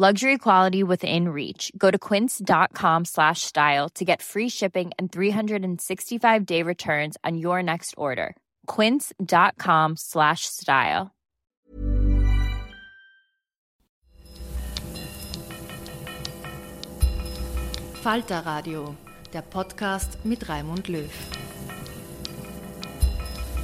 Luxury quality within reach. Go to quince.com slash style to get free shipping and 365 day returns on your next order. Quince.com slash style. Falter Radio, der Podcast mit Raimund Löw.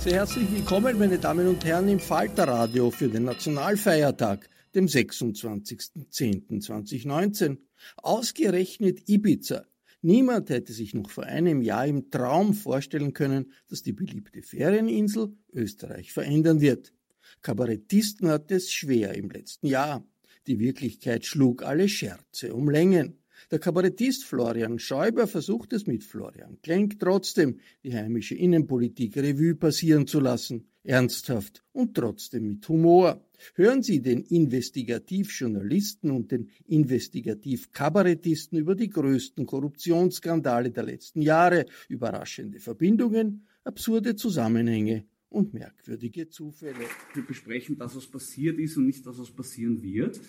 Sehr herzlich willkommen, meine Damen und Herren, im Falter Radio für den Nationalfeiertag dem 26.10.2019. Ausgerechnet Ibiza. Niemand hätte sich noch vor einem Jahr im Traum vorstellen können, dass die beliebte Ferieninsel Österreich verändern wird. Kabarettisten hatte es schwer im letzten Jahr. Die Wirklichkeit schlug alle Scherze um Längen. Der Kabarettist Florian Schäuber versucht es mit Florian Klenk trotzdem, die heimische Innenpolitik Revue passieren zu lassen. Ernsthaft und trotzdem mit Humor. Hören Sie den Investigativjournalisten und den Investigativkabarettisten über die größten Korruptionsskandale der letzten Jahre, überraschende Verbindungen, absurde Zusammenhänge und merkwürdige Zufälle. Wir besprechen das, was passiert ist und nicht das, was passieren wird.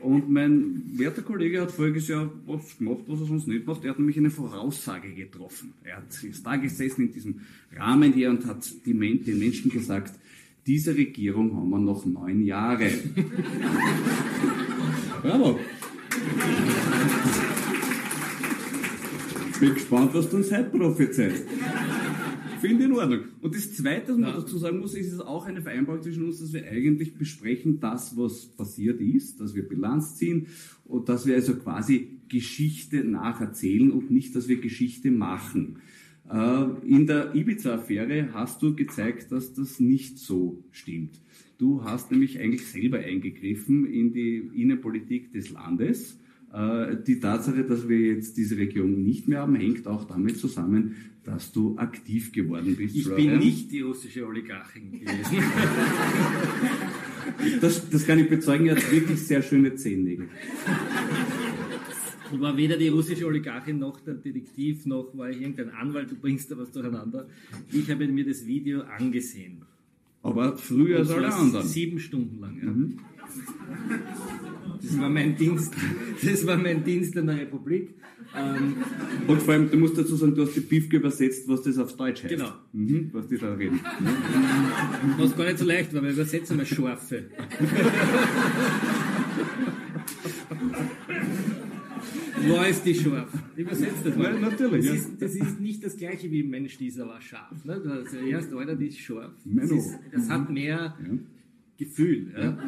Und mein werter Kollege hat voriges Jahr was gemacht, was er sonst nicht macht. Er hat nämlich eine Voraussage getroffen. Er hat, ist da gesessen in diesem Rahmen hier und hat die, den Menschen gesagt, diese Regierung haben wir noch neun Jahre. Bravo. Bin gespannt, was du uns heute prophezeist. Finde in Ordnung. Und das Zweite, was man ja. dazu sagen muss, ist es auch eine Vereinbarung zwischen uns, dass wir eigentlich besprechen das, was passiert ist, dass wir Bilanz ziehen und dass wir also quasi Geschichte nacherzählen und nicht, dass wir Geschichte machen. Äh, in der Ibiza-Affäre hast du gezeigt, dass das nicht so stimmt. Du hast nämlich eigentlich selber eingegriffen in die Innenpolitik des Landes. Äh, die Tatsache, dass wir jetzt diese Region nicht mehr haben, hängt auch damit zusammen, dass du aktiv geworden bist. Ich Florian. bin nicht die russische Oligarchin gewesen. das, das kann ich bezeugen, er hat wirklich sehr schöne Zehennägel. Ich war weder die russische Oligarchin noch der Detektiv, noch war ich irgendein Anwalt, du bringst da was durcheinander. Ich habe mir das Video angesehen. Aber früher als alle anderen. Sieben Stunden lang, ja. Mhm. Das war mein Dienst, das war mein Dienst in der Republik. Ähm, und vor allem, du musst dazu sagen, du hast die Piefke übersetzt, was das auf Deutsch heißt. Genau. Mhm, was die da reden. Was gar nicht so leicht war, weil wir übersetzen mal Scharfe. War ist die scharf? Übersetzt das mal. Nein, natürlich. Das, ja. ist, das ist nicht das gleiche wie Mensch, dieser war scharf. Ne? Also erst einer, die ist scharf. Das, ist, das hat mehr ja. Gefühl. Ja?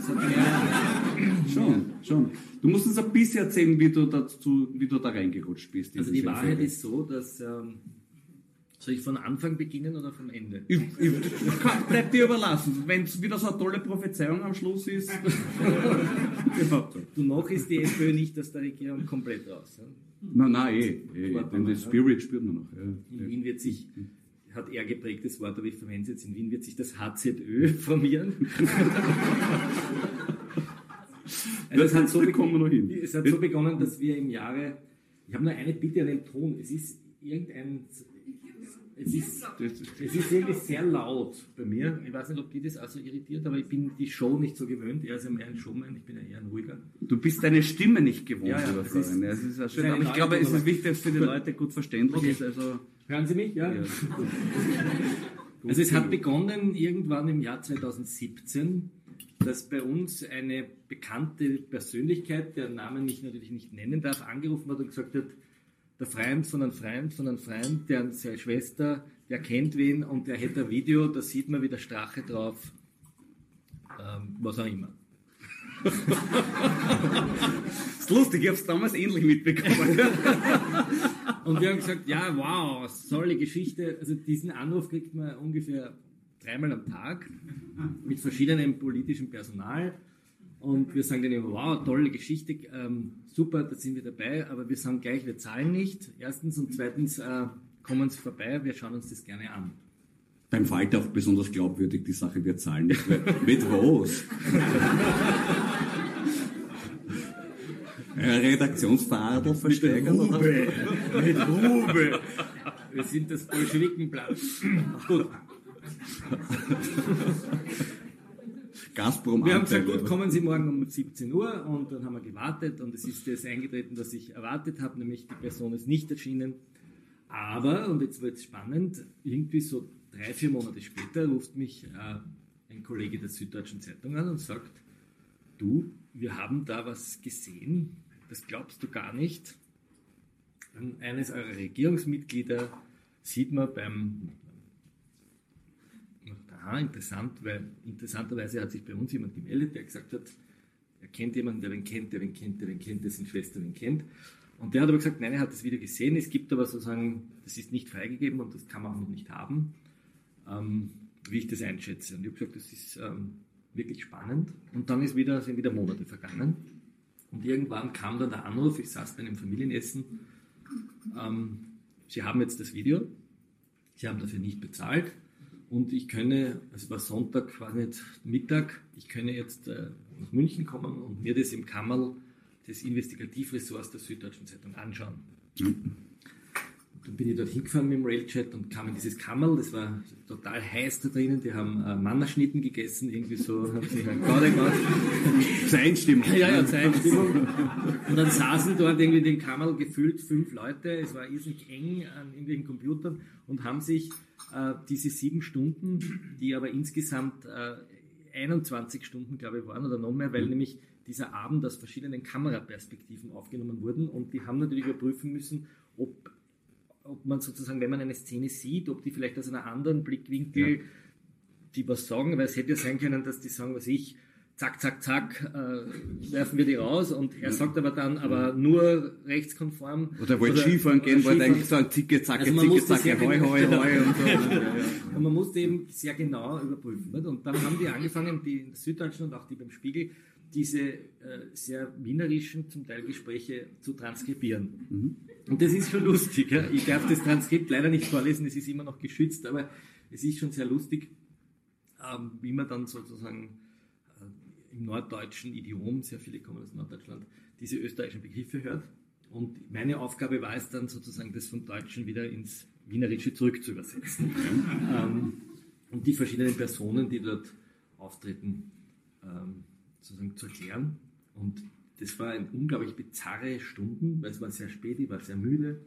Schon, schon. Du musst uns ein bisschen erzählen, wie du, dazu, wie du da reingerutscht bist. Also die Wahrheit Fälle. ist so, dass... Ähm, soll ich von Anfang beginnen oder vom Ende? Ich, ich, bleibt dir überlassen. Wenn es wieder so eine tolle Prophezeiung am Schluss ist. du noch ist die FPÖ nicht aus der Regierung komplett raus. Ja? Nein, nein, eh. eh denn den Spirit spürt man noch. Ja. In Wien wird sich, hat er geprägtes Wort, aber ich verwende es jetzt, in Wien wird sich das HZÖ formieren. Also es, hat so begonnen, es hat so begonnen, dass wir im Jahre, ich habe nur eine Bitte an den Ton, es ist irgendein es ist, es ist irgendwie sehr laut bei mir. Ich weiß nicht, ob die das also irritiert, aber ich bin die Show nicht so gewöhnt. Er ist ja mehr ein Showman, ich bin ja eher ein ruhiger. Du bist deine Stimme nicht gewohnt, ja, ja, das ist, das ist ja schön. Aber ich glaube, es ist wichtig, dass für die Leute gut verständlich okay. ist. Also Hören Sie mich? Ja. ja. also es hat begonnen irgendwann im Jahr 2017, dass bei uns eine bekannte Persönlichkeit, deren Namen ich natürlich nicht nennen darf, angerufen hat und gesagt hat, der Freund von einem Freund von einem Freund, der seine Schwester, der kennt wen und der hätte ein Video, da sieht man wie der Strache drauf, ähm, was auch immer. das ist lustig, ich habe es damals ähnlich mitbekommen. und wir haben gesagt, ja, wow, tolle Geschichte. Also diesen Anruf kriegt man ungefähr dreimal am Tag mit verschiedenem politischem Personal. Und wir sagen dann immer, wow, tolle Geschichte, ähm, super, da sind wir dabei, aber wir sagen gleich, wir zahlen nicht. Erstens und zweitens äh, kommen Sie vorbei, wir schauen uns das gerne an. Beim Falter auch besonders glaubwürdig die Sache, wir zahlen nicht. Mit was? Redaktionsfahrer versteigern? Mit Rube. Mit Rube. Wir sind das Bolschewikenblatt. Gut. Gazprom Wir haben gesagt, gut, kommen Sie morgen um 17 Uhr und dann haben wir gewartet und es ist das eingetreten, was ich erwartet habe, nämlich die Person ist nicht erschienen. Aber, und jetzt wird es spannend, irgendwie so drei, vier Monate später ruft mich äh, ein Kollege der Süddeutschen Zeitung an und sagt, du, wir haben da was gesehen, das glaubst du gar nicht. Eines eurer Regierungsmitglieder sieht man beim aha, interessant, weil interessanterweise hat sich bei uns jemand gemeldet, der gesagt hat, er kennt jemanden, der wen kennt, der wen kennt, der wen kennt, dessen Schwester wen kennt. Und der hat aber gesagt, nein, er hat das Video gesehen, es gibt aber sozusagen, das ist nicht freigegeben und das kann man auch noch nicht haben, ähm, wie ich das einschätze. Und ich habe gesagt, das ist ähm, wirklich spannend. Und dann ist wieder, sind wieder Monate vergangen. Und irgendwann kam dann der Anruf, ich saß bei einem Familienessen, ähm, Sie haben jetzt das Video, Sie haben dafür nicht bezahlt, und ich könne, es war Sonntag, weiß nicht, Mittag, ich könne jetzt äh, nach München kommen und mir das im Kammerl des Investigativressorts der Süddeutschen Zeitung anschauen. Mhm. Dann bin ich dort hingefahren mit dem Railchat und kam in dieses Kammerl, das war total heiß da drinnen, die haben äh, Mannerschnitten gegessen, irgendwie so, haben sich halt gerade gemacht. Zeitstimmung. Ja, ja, Zeitstimmung. Und dann saßen dort irgendwie in dem Kammerl gefühlt fünf Leute, es war irrsinnig eng an irgendwelchen Computern und haben sich äh, diese sieben Stunden, die aber insgesamt äh, 21 Stunden, glaube ich, waren oder noch mehr, weil mhm. nämlich dieser Abend aus verschiedenen Kameraperspektiven aufgenommen wurden und die haben natürlich überprüfen müssen, ob ob man sozusagen, wenn man eine Szene sieht, ob die vielleicht aus einer anderen Blickwinkel ja. die was sagen, weil es hätte ja sein können, dass die sagen, was ich, zack, zack, zack, äh, werfen wir die raus und er sagt aber dann, aber nur rechtskonform. Oder wollte Skifahren gehen, wollte eigentlich sagen, zicke, zacke, also zicke, zacke, hoi, hoi, hoi und so. ja, ja. Und man musste eben sehr genau überprüfen. Nicht? Und dann haben die angefangen, die in der Süddeutschen und auch die beim Spiegel, diese äh, sehr wienerischen, zum Teil Gespräche zu transkribieren. Mhm. Und das ist schon lustig. Ja? Ich darf das Transkript leider nicht vorlesen, es ist immer noch geschützt, aber es ist schon sehr lustig, ähm, wie man dann sozusagen äh, im norddeutschen Idiom, sehr viele kommen aus Norddeutschland, diese österreichischen Begriffe hört. Und meine Aufgabe war es dann sozusagen, das vom Deutschen wieder ins Wienerische zurück zu übersetzen. ähm, und die verschiedenen Personen, die dort auftreten, ähm, sozusagen zu erklären. Und das war eine unglaublich bizarre Stunden, weil es war sehr spät, ich war sehr müde.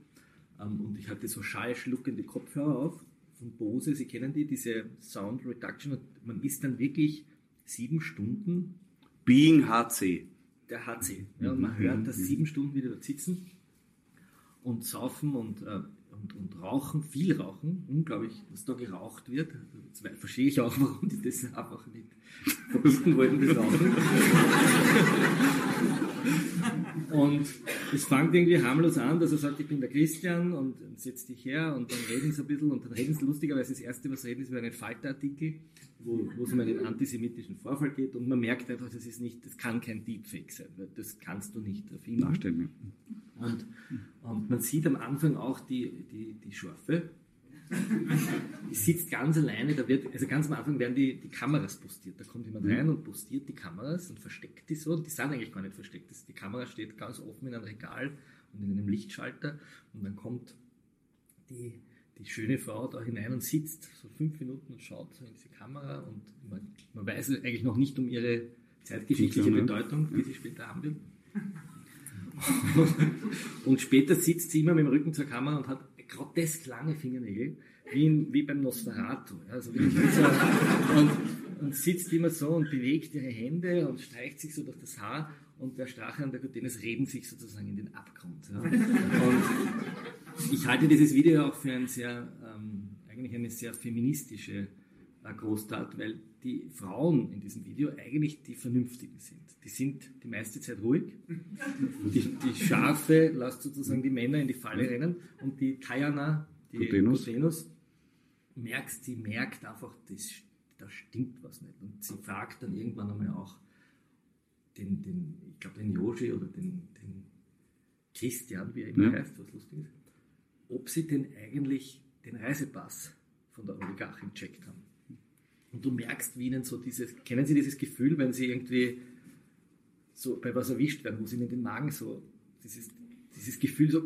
Ähm, und ich hatte so schallschluckende Kopfhörer auf von Bose, Sie kennen die, diese Sound Reduction. Und man ist dann wirklich sieben Stunden. Being HC. Der HC. Ja, und man hört das sieben Stunden wieder dort sitzen und saufen und äh, und, und Rauchen, viel Rauchen, unglaublich, dass da geraucht wird. Jetzt verstehe ich auch, warum die das einfach nicht verbieten wollten, das Rauchen. und es fängt irgendwie harmlos an, dass er sagt, ich bin der Christian und setz dich her und dann reden sie ein bisschen und dann reden sie lustigerweise das erste, was reden, ist über einen Falterartikel, wo, wo es um einen antisemitischen Vorfall geht und man merkt einfach, das ist nicht, das kann kein Deepfake sein, weil das kannst du nicht erfinden. Darstellen. Und, und man sieht am Anfang auch die, die, die Schärfe, die sitzt ganz alleine, da wird, also ganz am Anfang werden die, die Kameras postiert. Da kommt jemand Mhm. rein und postiert die Kameras und versteckt die so. Und die sind eigentlich gar nicht versteckt. Das, die Kamera steht ganz offen in einem Regal und in einem Lichtschalter. Und dann kommt die, die schöne Frau da hinein und sitzt so fünf Minuten und schaut in diese Kamera. Und man, man weiß eigentlich noch nicht um ihre zeitgeschichtliche Ja. Bedeutung, die sie später haben wird. Und später sitzt sie immer mit dem Rücken zur Kamera und hat grotesk lange Fingernägel, wie, in, wie beim Nosferatu. Ja, also und, und sitzt immer so und bewegt ihre Hände und streicht sich so durch das Haar und der Strache und der Gutenes reden sich sozusagen in den Abgrund. Ja. Und ich halte dieses Video auch für ein sehr, ähm, eigentlich eine sehr feministische äh, Großtat, weil die Frauen in diesem Video eigentlich die Vernünftigen sind. Die sind die meiste Zeit ruhig. Die, die Schafe lasst sozusagen die Männer in die Falle rennen und die Kayana, die Gutenus. Gutenus, merkt, sie merkt einfach, das, da stimmt was nicht. Und sie fragt dann irgendwann einmal auch den, den ich glaube den Joshi oder den, den Christian, wie er immer Ja. heißt, was lustig ist, ob sie denn eigentlich den Reisepass von der Oligarchin checkt haben. Und du merkst, wie ihnen so dieses, kennen Sie dieses Gefühl, wenn sie irgendwie so bei was erwischt werden, wo sie ihnen den Magen so, dieses, dieses Gefühl so,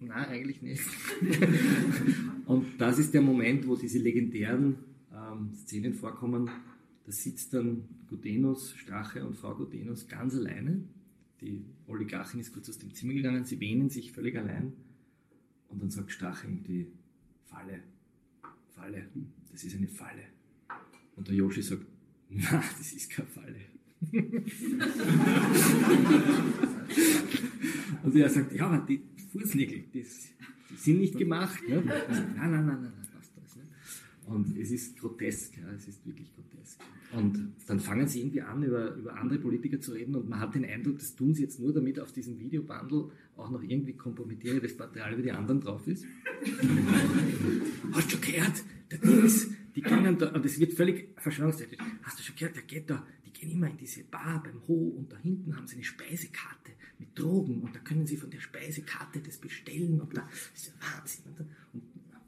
na eigentlich nicht. Und das ist der Moment, wo diese legendären ähm, Szenen vorkommen. Da sitzt dann Gudenus, Strache und Frau Gudenus ganz alleine. Die Oligarchin ist kurz aus dem Zimmer gegangen, sie wehnen sich völlig allein. Und dann sagt Strache irgendwie, Falle, Falle, das ist eine Falle. Und der Yoshi sagt, na, das ist keine Falle. Und er sagt, ja, aber die Fußnägel, das, die sind nicht gemacht. Ne? Nein, nein, nein, nein, nein. Ne? Und es ist grotesk, ja, es ist wirklich grotesk. Und dann fangen sie irgendwie an, über, über andere Politiker zu reden und man hat den Eindruck, das tun sie jetzt nur, damit auf diesem Videobundle auch noch irgendwie kompromittierendes Material über die anderen drauf ist. Hast du gehört? Der Dings, die können da, und es wird völlig verschwörungstätig. Hast du schon gehört, der geht da, die gehen immer in diese Bar beim Ho und da hinten haben sie eine Speisekarte mit Drogen und da können sie von der Speisekarte das bestellen und da das ist ja Wahnsinn. Und,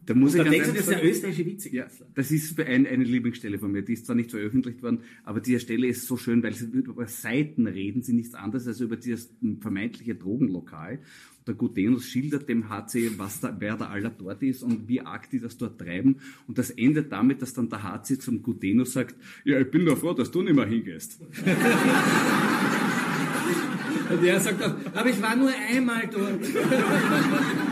da- muss und ich da denkst du, das ist der österreichische Ja, Vizekanzler. das ist ein, eine Lieblingsstelle von mir. Die ist zwar nicht veröffentlicht worden, aber diese Stelle ist so schön, weil sie über Seiten reden, sie nichts anderes als über dieses vermeintliche Drogenlokal. Und der Gutenus schildert dem HC, was da, wer da aller dort ist und wie arg die das dort treiben. Und das endet damit, dass dann der HC zum Gutenus sagt, ja, ich bin doch froh, dass du nicht mehr hingehst. Und er sagt dann, aber ich war nur einmal dort.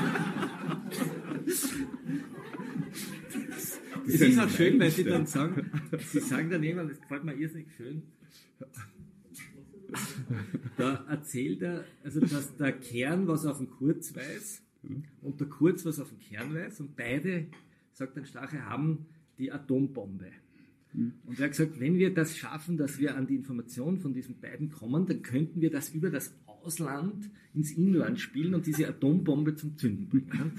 Es ist auch schön, weil sie dann sagen, sie sagen dann jemand, das gefällt mir irrsinnig schön. Da erzählt er, also dass der Kern was auf den Kurz weiß und der Kurz was auf den Kern weiß und beide, sagt ein Strache, haben die Atombombe. Und er hat gesagt, wenn wir das schaffen, dass wir an die Information von diesen beiden kommen, dann könnten wir das über das Ausland ins Inland spielen und diese Atombombe zum Zünden bringen.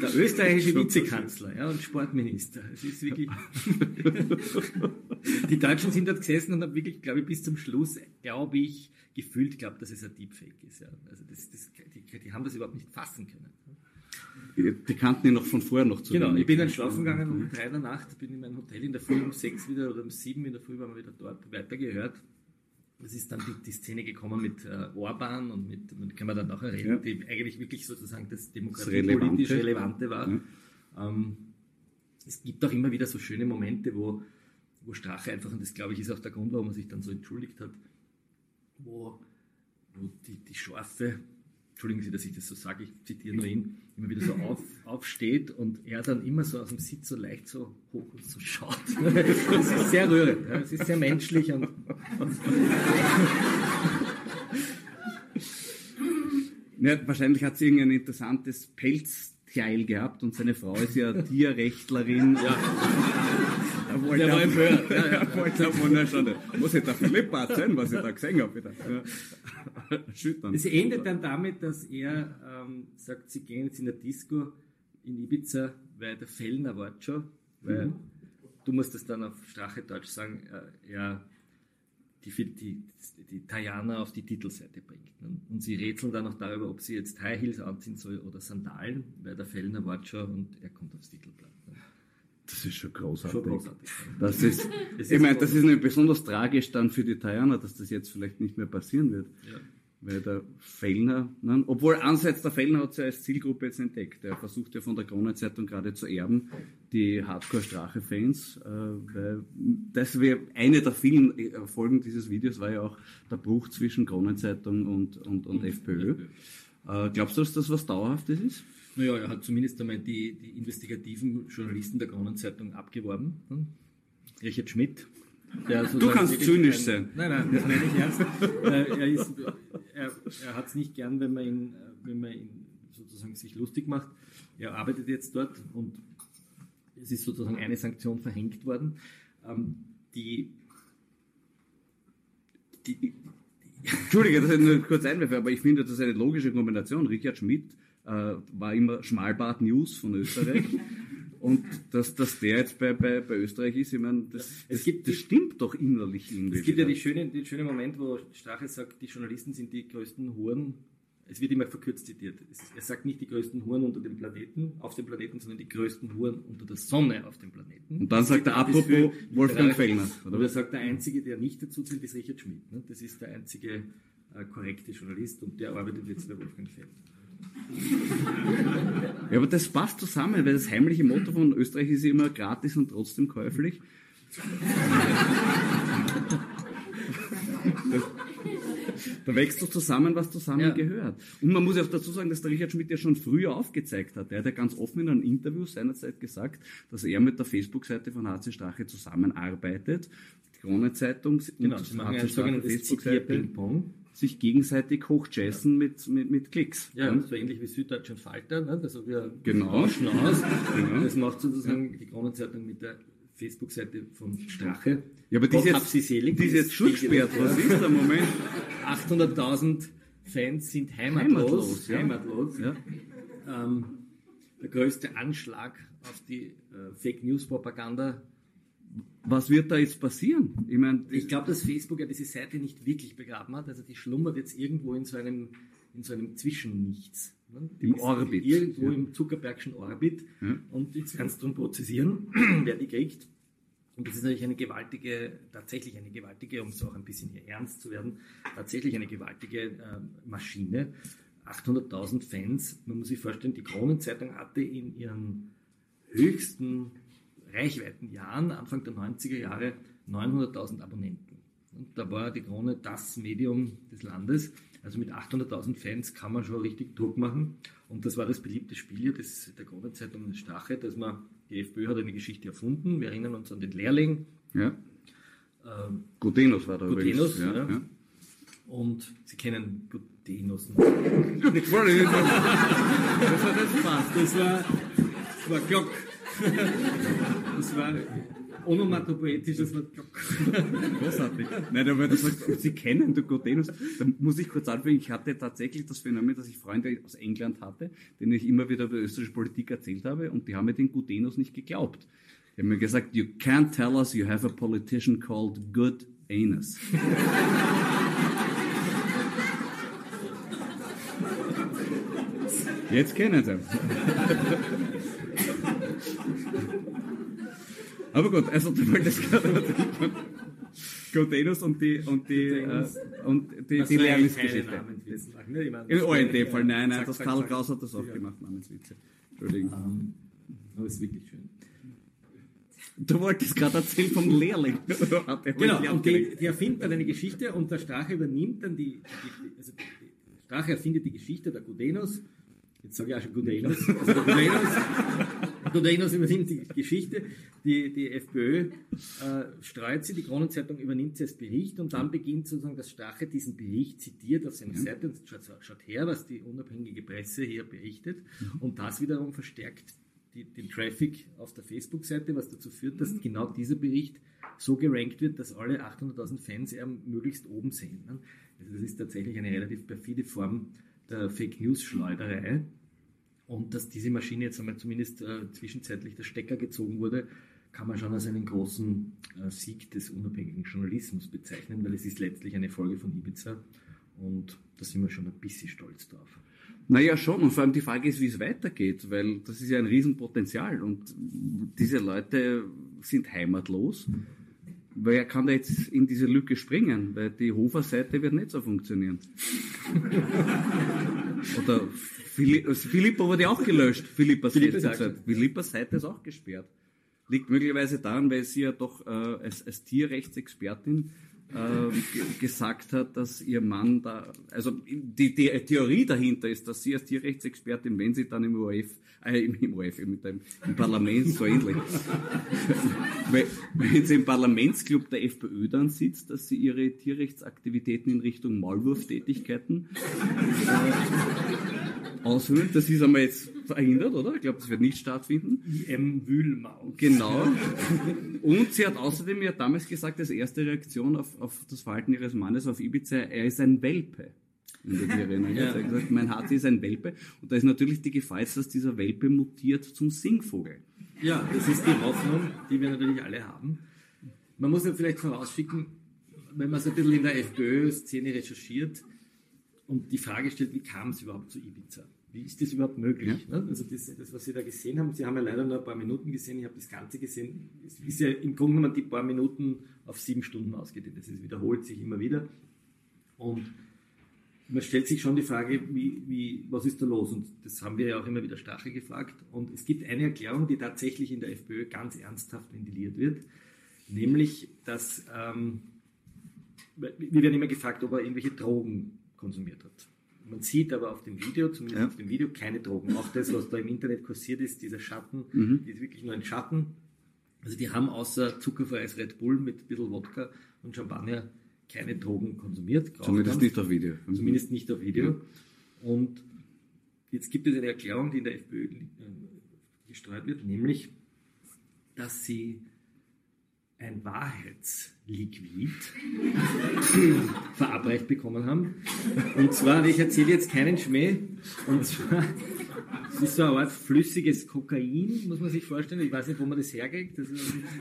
Der österreichische Vizekanzler ja, und Sportminister. Es ist wirklich. die Deutschen sind dort gesessen und haben wirklich, glaube ich, bis zum Schluss, glaube ich, gefühlt glaubt, dass es ein Deepfake ist. Ja. Also das, das, die, die haben das überhaupt nicht fassen können. Die kannten ihn noch von vorher noch zu Genau, wenig. ich bin dann schlafen gegangen um drei in der Nacht, bin in mein Hotel in der Früh um sechs wieder oder um sieben in der Früh waren wir wieder dort weitergehört. Es ist dann die, die Szene gekommen mit äh, Orban und mit, mit kann man dann nachher reden, Ja. die eigentlich wirklich sozusagen das demokratiepolitisch Relevante. Relevante war. Ja. Ähm, es gibt auch immer wieder so schöne Momente, wo, wo Strache einfach, und das glaube ich ist auch der Grund, warum er sich dann so entschuldigt hat, wo, wo die, die Schafe, entschuldigen Sie, dass ich das so sage, ich zitiere nur ihn, immer wieder so auf, aufsteht und er dann immer so aus dem Sitz so leicht so hoch und so schaut. Das ist sehr rührend, es ist sehr menschlich und, Ja, wahrscheinlich hat sie irgendein interessantes Pelzteil gehabt und seine Frau ist ja Tierrechtlerin. Ja. Er wollte Der war auch- empört. Ja, ja. Er auch schon, muss ich da Philipp erzählen, was ich da gesehen habe. Wieder. Ja. Schüttern. Es endet dann damit, dass er ähm, sagt, sie gehen jetzt in der Disco in Ibiza, weil der Fellner war schon, weil du musst das dann auf Strache Deutsch sagen, äh, er, die, die, die Tajana auf die Titelseite bringt. Ne? Und sie rätseln dann noch darüber, ob sie jetzt High Heels anziehen soll oder Sandalen, weil der Fellner war schon und er kommt aufs Titelblatt. Das ist schon großartig. Schon großartig. Das ist, ich meine, das ist besonders tragisch dann für die Tajana, dass das jetzt vielleicht nicht mehr passieren wird. Ja. Weil der Fellner, ne, obwohl einerseits der Fellner hat sich als Zielgruppe jetzt entdeckt. Er versucht ja von der Kronenzeitung gerade zu erben, die Hardcore-Strache-Fans, äh, weil das wäre eine der vielen äh, Folgen dieses Videos war ja auch der Bruch zwischen Kronenzeitung und, und, und FPÖ. Äh, glaubst du, dass das was Dauerhaftes ist? Naja, er hat zumindest einmal die, die investigativen Journalisten der Kronenzeitung abgeworben. Hm? Richard Schmidt. du kannst zynisch ein, sein. Nein, nein, das meine ich ernst. er ist, er, er hat es nicht gern, wenn man ihn, wenn man ihn sozusagen sich lustig macht. Er arbeitet jetzt dort und es ist sozusagen eine Sanktion verhängt worden. Ähm, die, die, die, Entschuldige, dass ich nur kurz einwerfe, aber ich finde, das ist eine logische Kombination. Richard Schmidt äh, war immer Schmalbart News von Österreich. Und dass, dass der jetzt bei, bei, bei Österreich ist, ich meine, das, es gibt, das stimmt doch innerlich irgendwie. Es gibt ja die schöne, den schönen Moment, wo Strache sagt, die Journalisten sind die größten Huren. Es wird immer verkürzt zitiert. Er sagt nicht die größten Huren unter dem Planeten, auf dem Planeten, sondern die größten Huren unter der Sonne auf dem Planeten. Und dann sagt er apropos Wolfgang Fellner. Oder? Oder sagt der Einzige, der nicht dazu zählt, ist Richard Schmidt. Ne? Das ist der einzige äh, korrekte Journalist und der arbeitet jetzt bei Wolfgang Fellner. Ja, aber das passt zusammen, weil das heimliche Motto von Österreich ist immer gratis und trotzdem käuflich. da wächst doch zusammen, was zusammen ja. gehört. Und man muss ja auch dazu sagen, dass der Richard Schmidt ja schon früher aufgezeigt hat. Er hat ja ganz offen in einem Interview seinerzeit gesagt, dass er mit der Facebook-Seite von HC Strache zusammenarbeitet. Die Krone-Zeitung genau, und HC Strache Facebook-Seite sich gegenseitig hochjazzen mit, mit, mit Klicks. Ja, ja. so ähnlich wie Süddeutsch und Falter. Ne? Also wir genau. aus. genau. Das macht sozusagen die Kronenzeitung mit der Facebook-Seite von Strache. Ja, aber die ist jetzt, selig, die ist jetzt schutzsperrt. Was ist der Moment? 800.000 Fans sind heimatlos. Heimatlos. Ja. heimatlos. Ja. Ähm, der größte Anschlag auf die äh, Fake News Propaganda was wird da jetzt passieren? Ich, mein, ich glaube, dass Facebook ja diese Seite nicht wirklich begraben hat. Also die schlummert jetzt irgendwo in so einem, in so einem Zwischennichts. Ne? Im Orbit. Irgendwo ja. im Zuckerbergschen Orbit. Ja. Und jetzt kannst du prozessieren, wer die kriegt. Und das ist natürlich eine gewaltige, tatsächlich eine gewaltige, um es auch ein bisschen hier ernst zu werden, tatsächlich eine gewaltige äh, Maschine. 800.000 Fans. Man muss sich vorstellen, die Kronenzeitung hatte in ihren höchsten Reichweitenjahren, Anfang der 90er Jahre, 900.000 Abonnenten. Und da war die Krone das Medium des Landes. Also mit 800.000 Fans kann man schon richtig Druck machen. Und das war das beliebte Spiel des, der Kronenzeitung Stache, dass man, die FPÖ hat eine Geschichte erfunden. Wir erinnern uns an den Lehrling. Ja. Ähm, Gutenus war da Gutenus, ja, ja. ja. Und Sie kennen Gutenus. das war das Spaß. Das war, das war Glock. Das war onomatopoetisches Wort. Großartig. Nein, aber du sagst, Sie kennen den Gotenus. Da muss ich kurz anfangen. Ich hatte tatsächlich das Phänomen, dass ich Freunde aus England hatte, denen ich immer wieder über österreichische Politik erzählt habe und die haben mir den Gutenus nicht geglaubt. Die haben mir gesagt, you can't tell us you have a politician called Good Anus. Jetzt kennen sie. Aber gut, also du wolltest gerade Gotenus und die und die äh, und die, die Lerngeschichte. In oh, in dem Fall, nein, nein, das Karl Kraus hat das auch gemacht, Namenswitze. Entschuldigung. Um, aber es ist wirklich schön. Du wolltest gerade erzählen vom Lehrling. genau, und die, die erfinden dann eine Geschichte und der Strache übernimmt dann die, die also Strache erfindet die Geschichte der Gudenus Jetzt sage ich auch schon Gudenus. Also der Gudenus, Gudenus übernimmt die Geschichte. Die, die FPÖ äh, streut sie, die Kronenzeitung übernimmt sie als Bericht und dann beginnt sozusagen das Strache diesen Bericht zitiert auf seiner Seite und schaut, schaut, her, was die unabhängige Presse hier berichtet. Mhm. Und das wiederum verstärkt die, den Traffic auf der Facebook-Seite, was dazu führt, dass genau dieser Bericht so gerankt wird, dass alle 800.000 Fans er möglichst oben sehen. Also das ist tatsächlich eine relativ perfide Form der Fake News Schleuderei und dass diese Maschine jetzt einmal zumindest äh, zwischenzeitlich der Stecker gezogen wurde, kann man schon als einen großen äh, Sieg des unabhängigen Journalismus bezeichnen, weil es ist letztlich eine Folge von Ibiza und da sind wir schon ein bisschen stolz drauf. Naja, schon. Und vor allem die Frage ist, wie es weitergeht, weil das ist ja ein Riesenpotenzial. Und diese Leute sind heimatlos. Weil er kann da jetzt in diese Lücke springen, weil die Hofer-Seite wird nicht so funktionieren. Oder also Philippa wurde auch gelöscht. Philippas Seite. Philippas Seite ist auch gesperrt. Liegt möglicherweise daran, weil sie ja doch äh, als, als Tierrechtsexpertin äh, gesagt hat, dass ihr Mann da, also die, die Theorie dahinter ist, dass sie als Tierrechtsexpertin, wenn sie dann im ORF, äh, im ORF, mit dem, im Parlament, so ähnlich, wenn sie im Parlamentsclub der FPÖ dann sitzt, dass sie ihre Tierrechtsaktivitäten in Richtung Maulwurftätigkeiten äh, ausführen. Das ist einmal jetzt verhindert, oder? Ich glaube, das wird nicht stattfinden. IM Wühlmaus. Genau. Und sie hat außerdem ja damals gesagt, als erste Reaktion auf, auf das Verhalten ihres Mannes auf Ibiza, er ist ein Welpe. In der Tierrennung. Ja. Er gesagt, mein Hasi ist ein Welpe. Und da ist natürlich die Gefahr jetzt, dass dieser Welpe mutiert zum Singvogel. Ja, das ist die Hoffnung, die wir natürlich alle haben. Man muss ja vielleicht vorausschicken, wenn man so ein bisschen in der FPÖ-Szene recherchiert und die Frage stellt, wie kam es überhaupt zu Ibiza? Wie ist das überhaupt möglich? Ja. Ne? Also das, das, was Sie da gesehen haben, Sie haben ja leider nur ein paar Minuten gesehen, ich habe das Ganze gesehen. Es ist ja im Grunde genommen die paar Minuten auf sieben Stunden ausgedehnt. Das wiederholt sich immer wieder. Und man stellt sich schon die Frage, wie, wie, was ist da los? Und das haben wir ja auch immer wieder Stachel gefragt. Und es gibt eine Erklärung, die tatsächlich in der FPÖ ganz ernsthaft ventiliert wird, nämlich, dass ähm, wir werden immer gefragt, ob er irgendwelche Drogen konsumiert hat. Man sieht aber auf dem Video, zumindest ja. auf dem Video, keine Drogen. Auch das, was da im Internet kursiert ist, dieser Schatten, mhm. ist wirklich nur ein Schatten. Also die haben außer zuckerfreies Red Bull mit ein bisschen Wodka und Champagner keine Drogen konsumiert. Zumindest haben. nicht auf Video. Mhm. Zumindest nicht auf Video. Ja. Und jetzt gibt es eine Erklärung, die in der FPÖ äh, gestreut wird, nämlich, dass sie ein Wahrheitsliquid verabreicht bekommen haben. Und zwar, ich erzähle jetzt keinen Schmäh, und zwar es ist so eine Art flüssiges Kokain, muss man sich vorstellen. Ich weiß nicht, wo man das herkriegt. Das,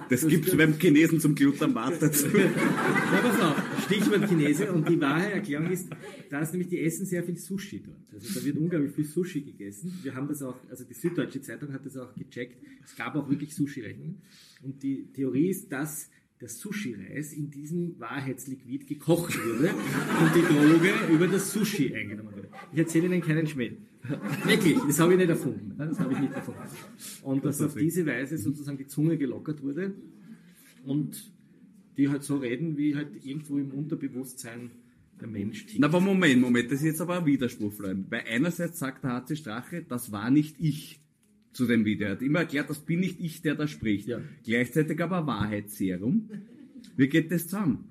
das gibt es beim Chinesen zum Glutamat dazu. ja, pass auf, Stichwort Chinese. Und die wahre Erklärung ist, da ist nämlich, die essen sehr viel Sushi dort. Also da wird unglaublich viel Sushi gegessen. Wir haben das auch, also die Süddeutsche Zeitung hat das auch gecheckt. Es gab auch wirklich Sushi-Rechnungen. Und die Theorie ist, dass der Sushi-Reis in diesem Wahrheitsliquid gekocht wurde und die Droge über das Sushi eingenommen wurde. Ich erzähle Ihnen keinen Schmäh. Wirklich, das habe ich nicht erfunden. Das habe ich nicht erfunden. Und dass auf diese Weise sozusagen die Zunge gelockert wurde und die halt so reden, wie halt irgendwo im Unterbewusstsein der Mensch tickt. Na, aber Moment, Moment, das ist jetzt aber ein Widerspruch, Freund. Weil einerseits sagt der HC Strache, das war nicht ich zu dem Video. Er hat immer erklärt, das bin nicht ich, der da spricht. Ja. Gleichzeitig aber Wahrheitsserum. Wie geht das zusammen?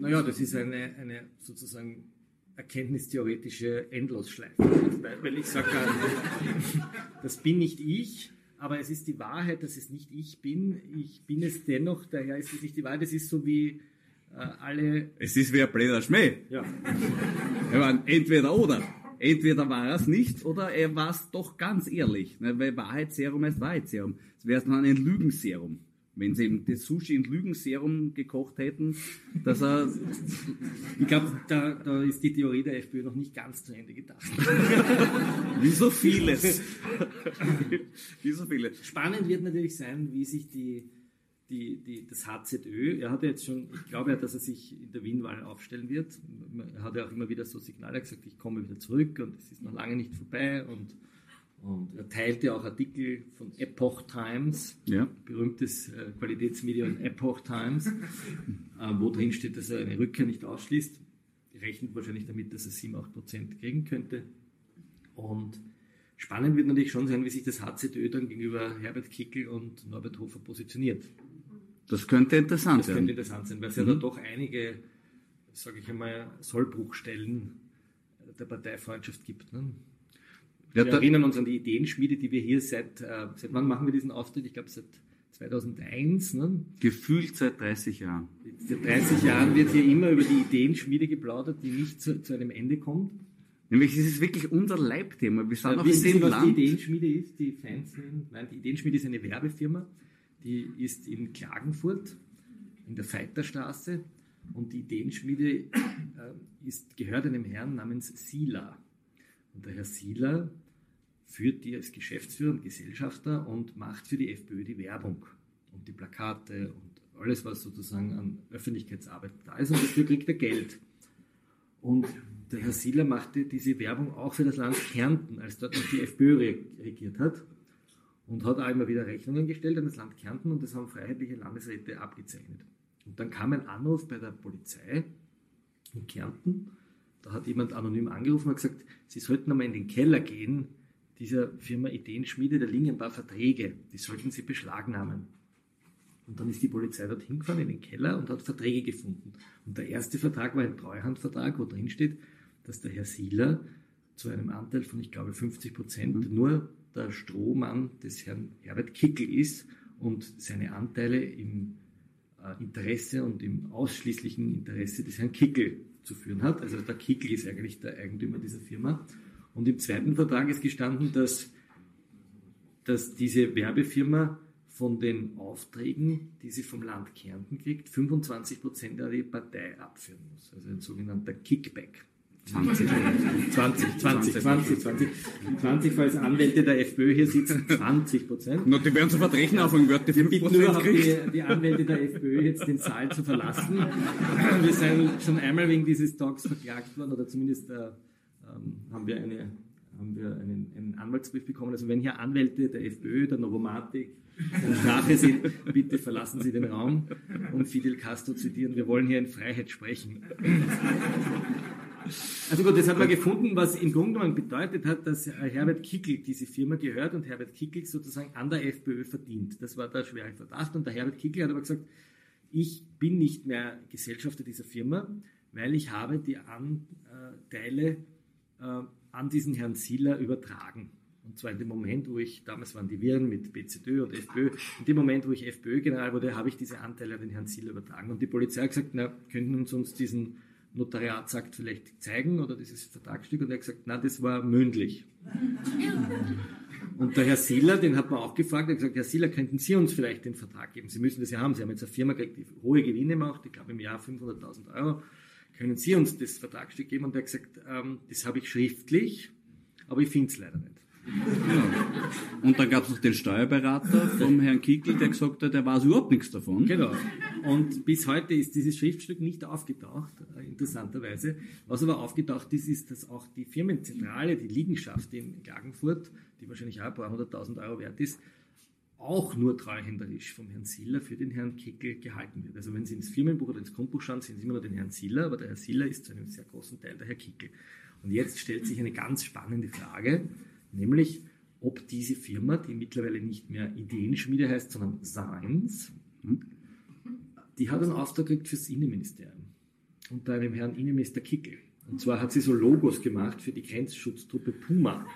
Naja, das ist eine, eine sozusagen erkenntnistheoretische Endlosschleife. Weil ich sage, das bin nicht ich, aber es ist die Wahrheit, dass es nicht ich bin. Ich bin es dennoch, daher ist es nicht die Wahrheit. Es ist so wie äh, alle. Es ist wie ein blöder Schmäh. Ja. meine, entweder oder. Entweder war er es nicht oder er war es doch ganz ehrlich. Ne? Weil Wahrheitsserum heißt Wahrheitsserum. Es wäre dann ein Lügenserum wenn sie eben das Sushi in Lügenserum gekocht hätten, dass er. Ich glaube, da, da ist die Theorie der FPÖ noch nicht ganz zu Ende gedacht. wie so vieles. wie so vieles. Spannend wird natürlich sein, wie sich die, die, die, das HZÖ, er hat ja jetzt schon, ich glaube ja, dass er sich in der Wien-Wahl aufstellen wird. Er hat ja auch immer wieder so Signale gesagt, ich komme wieder zurück und es ist noch lange nicht vorbei und und er teilte auch Artikel von Epoch Times, ja. berühmtes äh, Qualitätsmedium Epoch Times, äh, wo drin steht, dass er eine Rückkehr nicht ausschließt. Er rechnet wahrscheinlich damit, dass er 7, 8 Prozent kriegen könnte. Und spannend wird natürlich schon sein, wie sich das HZÖ dann gegenüber Herbert Kickel und Norbert Hofer positioniert. Das könnte interessant sein. Das könnte interessant sein, weil es mhm. ja da doch einige, sage ich einmal, Sollbruchstellen der Parteifreundschaft gibt. Ne? Wir ja, erinnern uns an die Ideenschmiede, die wir hier seit, äh, seit wann machen wir diesen Auftritt? Ich glaube seit 2001. Ne? Gefühlt seit 30 Jahren. Seit 30 Jahren wird hier immer über die Ideenschmiede geplaudert, die nicht zu, zu einem Ende kommt. Nämlich ist es wirklich unser Leibthema. Wir sind ja, wissen Sie, was Land. die Ideenschmiede ist? Die Fans nennen? Nein, die Ideenschmiede ist eine Werbefirma, die ist in Klagenfurt in der Feiterstraße und die Ideenschmiede äh, ist, gehört einem Herrn namens Sila. Und der Herr Sila führt die als Geschäftsführer und Gesellschafter und macht für die FPÖ die Werbung und die Plakate und alles, was sozusagen an Öffentlichkeitsarbeit da ist und dafür kriegt er Geld. Und der Herr Sieler machte diese Werbung auch für das Land Kärnten, als dort noch die FPÖ regiert hat und hat auch immer wieder Rechnungen gestellt an das Land Kärnten und das haben freiheitliche Landesräte abgezeichnet. Und dann kam ein Anruf bei der Polizei in Kärnten. Da hat jemand anonym angerufen und gesagt, Sie sollten einmal in den Keller gehen, dieser Firma Ideenschmiede, da liegen ein paar Verträge, die sollten Sie beschlagnahmen. Und dann ist die Polizei dort hingefahren in den Keller und hat Verträge gefunden. Und der erste Vertrag war ein Treuhandvertrag, wo drin steht, dass der Herr Sieler zu einem Anteil von, ich glaube, 50 Prozent mhm. nur der Strohmann des Herrn Herbert Kickel ist und seine Anteile im äh, Interesse und im ausschließlichen Interesse des Herrn Kickel zu führen hat. Also der Kickel ist eigentlich der Eigentümer dieser Firma. Und im zweiten Vertrag ist gestanden, dass, dass diese Werbefirma von den Aufträgen, die sie vom Land Kärnten kriegt, 25 Prozent an die Partei abführen muss. Also ein sogenannter Kickback. 20, 20, 20, 20, 20, 20, falls Anwälte der FPÖ hier sitzen, 20 Prozent. No, die werden sofort rechnen anfangen, wer die 5 Wir bitten überhaupt die, die Anwälte der FPÖ jetzt den Saal zu verlassen. Wir sind schon einmal wegen dieses Talks verklagt worden, oder zumindest äh, ähm, haben wir, eine, haben wir einen, einen Anwaltsbrief bekommen. Also wenn hier Anwälte der FPÖ, der Novomatik, der Sprache sind, bitte verlassen Sie den Raum und Fidel Castro zitieren, wir wollen hier in Freiheit sprechen. Also gut, das hat man gefunden, was im Grunde genommen bedeutet hat, dass Herbert Kickl diese Firma gehört und Herbert Kickl sozusagen an der FPÖ verdient. Das war der schwere Verdacht und der Herbert Kickl hat aber gesagt, ich bin nicht mehr Gesellschafter dieser Firma, weil ich habe die Anteile an diesen Herrn Sieler übertragen. Und zwar in dem Moment, wo ich, damals waren die Viren mit BZÖ und FPÖ, in dem Moment, wo ich FPÖ-General wurde, habe ich diese Anteile an den Herrn Sieler übertragen. Und die Polizei hat gesagt, na, könnten uns uns diesen Notariat sagt, vielleicht zeigen oder dieses Vertragsstück und er hat gesagt, na, das war mündlich. Und der Herr Sieler, den hat man auch gefragt, er hat gesagt, Herr Sieler, könnten Sie uns vielleicht den Vertrag geben? Sie müssen das ja haben. Sie haben jetzt eine Firma gekriegt, die hohe Gewinne macht, ich glaube im Jahr 500.000 Euro. Können Sie uns das Vertragsstück geben? Und er hat gesagt, ähm, das habe ich schriftlich, aber ich finde es leider nicht. Genau. Und dann gab es noch den Steuerberater vom Herrn Kickel, der gesagt hat, der weiß überhaupt nichts davon. Genau. Und bis heute ist dieses Schriftstück nicht aufgetaucht, äh, interessanterweise. Was aber aufgetaucht ist, ist, dass auch die Firmenzentrale, die Liegenschaft in Klagenfurt, die wahrscheinlich auch ein paar hunderttausend Euro wert ist, auch nur treuhänderisch vom Herrn Siller für den Herrn Kickel gehalten wird. Also wenn Sie ins Firmenbuch oder ins Grundbuch schauen, sehen Sie immer nur den Herrn Siller, aber der Herr Siller ist zu einem sehr großen Teil der Herr Kickel. Und jetzt stellt sich eine ganz spannende Frage nämlich ob diese Firma, die mittlerweile nicht mehr Ideenschmiede heißt, sondern Science, hm, die hat einen Auftrag gekriegt fürs Innenministerium unter einem Herrn Innenminister Kickel. Und zwar hat sie so Logos gemacht für die Grenzschutztruppe Puma.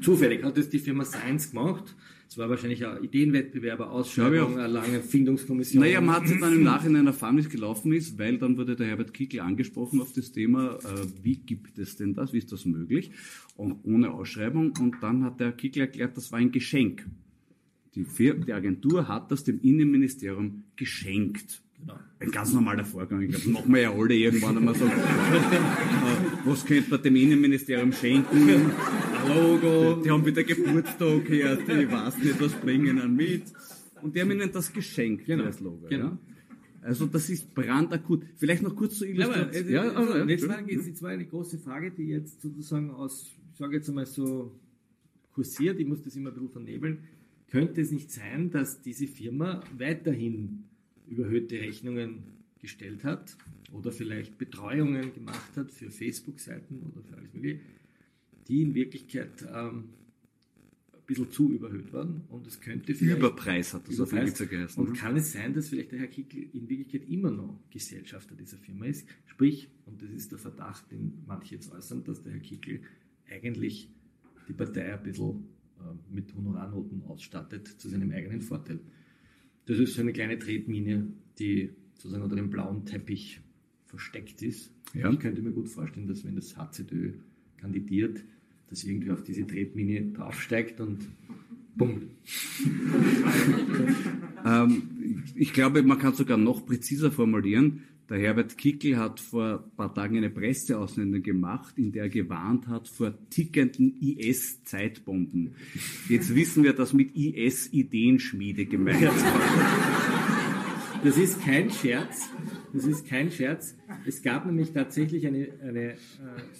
Zufällig hat es die Firma Science gemacht es war wahrscheinlich ein Ideenwettbewerber, Ausschreibung, eine lange Findungskommission. Naja, man hat sich dann im Nachhinein erfahren, wie es gelaufen ist, weil dann wurde der Herbert Kickl angesprochen auf das Thema, äh, wie gibt es denn das, wie ist das möglich, und ohne Ausschreibung. Und dann hat der Kickl erklärt, das war ein Geschenk. Die, die Agentur hat das dem Innenministerium geschenkt. Genau. Ein ganz normaler Vorgang. Ich glaube, das machen wir ja alle irgendwann einmal so. was könnte man dem Innenministerium schenken? Ein Logo. Die haben wieder Geburtstag gehört, ich weiß nicht, was bringen an mit. Und die haben ihnen das geschenkt, genau. das Logo. Genau. Ja? Also das ist brandakut. Vielleicht noch kurz zur Illustration. Ja, aber, ja, also, jetzt, war, jetzt war eine große Frage, die jetzt sozusagen aus, ich sage jetzt einmal so kursiert, ich muss das immer ein bisschen vernebeln. Könnte es nicht sein, dass diese Firma weiterhin überhöhte Rechnungen gestellt hat oder vielleicht Betreuungen gemacht hat für Facebook-Seiten oder für alles Mögliche, die in Wirklichkeit ähm, ein bisschen zu überhöht waren und es könnte vielleicht... Überpreis hat das auf Ibiza geheißen. Und ne? kann es sein, dass vielleicht der Herr Kickel in Wirklichkeit immer noch Gesellschafter dieser Firma ist? Sprich, und das ist der Verdacht, den manche jetzt äußern, dass der Herr Kickel eigentlich die Partei ein bisschen äh, mit Honorarnoten ausstattet zu seinem eigenen Vorteil. Das ist so eine kleine Tretmine, die sozusagen unter dem blauen Teppich versteckt ist. Ja. Ich könnte mir gut vorstellen, dass wenn das HZÖ kandidiert, dass irgendwie auf diese Tretmine draufsteigt und Bumm. ähm, ich glaube, man kann sogar noch präziser formulieren. Der Herbert Kickel hat vor ein paar Tagen eine Presseaussendung gemacht, in der er gewarnt hat vor tickenden IS-Zeitbomben. Jetzt wissen wir, dass mit IS-Ideenschmiede gemeint ist. Das ist kein Scherz. Das ist kein Scherz. Es gab nämlich tatsächlich eine, eine, äh,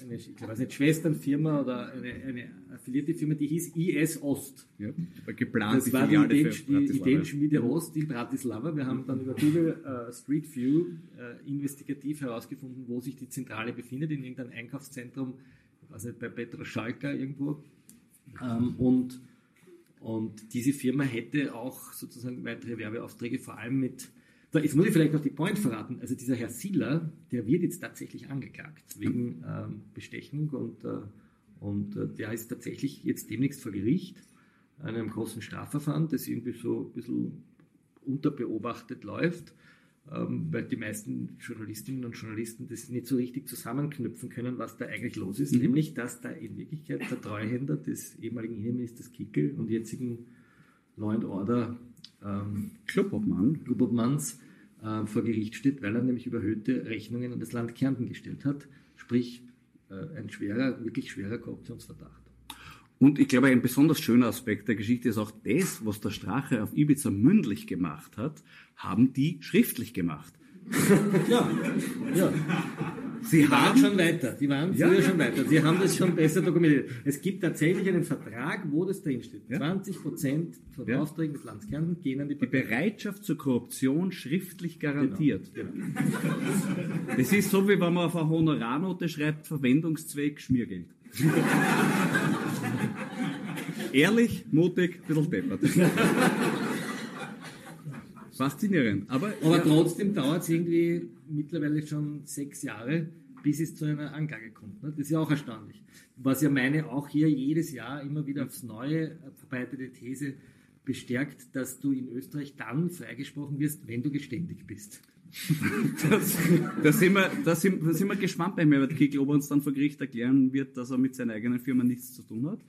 eine ich glaube, eine Schwesternfirma oder eine, eine affiliierte Firma, die hieß IS Ost. Ja, geplant das war die, Ideen, die Ideenschmiede Ost in Bratislava. Wir haben dann über Google uh, Street View uh, investigativ herausgefunden, wo sich die Zentrale befindet, in irgendeinem Einkaufszentrum, ich weiß nicht, bei Petra Schalker irgendwo. Ähm, und, und diese Firma hätte auch sozusagen weitere Werbeaufträge, vor allem mit so, jetzt muss ich vielleicht noch die Point verraten. Also dieser Herr Sieler, der wird jetzt tatsächlich angeklagt wegen ähm, Bestechung und, äh, und äh, der ist tatsächlich jetzt demnächst vor Gericht, einem großen Strafverfahren, das irgendwie so ein bisschen unterbeobachtet läuft, ähm, weil die meisten Journalistinnen und Journalisten das nicht so richtig zusammenknüpfen können, was da eigentlich los ist, mhm. nämlich dass da in Wirklichkeit der Treuhänder des ehemaligen Innenministers Kickel und jetzigen Law and Order ähm, Klubobmann, Klubobmanns äh, vor Gericht steht, weil er nämlich überhöhte Rechnungen an das Land Kärnten gestellt hat. Sprich, äh, ein schwerer, wirklich schwerer Korruptionsverdacht. Und ich glaube, ein besonders schöner Aspekt der Geschichte ist auch das, was der Strache auf Ibiza mündlich gemacht hat, haben die schriftlich gemacht. ja, ja. Sie die waren schon weiter. Die waren ja. früher schon weiter. Sie haben das schon besser dokumentiert. Es gibt tatsächlich einen Vertrag, wo das drinsteht. Ja. 20 Prozent von ja. Aufträgen des Landes Kärnten gehen an die, die Bereitschaft zur Korruption schriftlich garantiert. Genau. Genau. Das ist so, wie wenn man auf eine Honorarnote schreibt, Verwendungszweck Schmiergeld. Ehrlich, mutig, ein bisschen deppert. Faszinierend. Aber, Aber ja. trotzdem dauert es irgendwie mittlerweile schon sechs Jahre, bis es zu einer Anklage kommt. Ne? Das ist ja auch erstaunlich. Was ja meine auch hier jedes Jahr immer wieder aufs Neue verbreitete These bestärkt, dass du in Österreich dann freigesprochen wirst, wenn du geständig bist. das, da, sind wir, da, sind, da sind wir gespannt bei Merbert Kickel, ob er uns dann vor Gericht erklären wird, dass er mit seiner eigenen Firma nichts zu tun hat.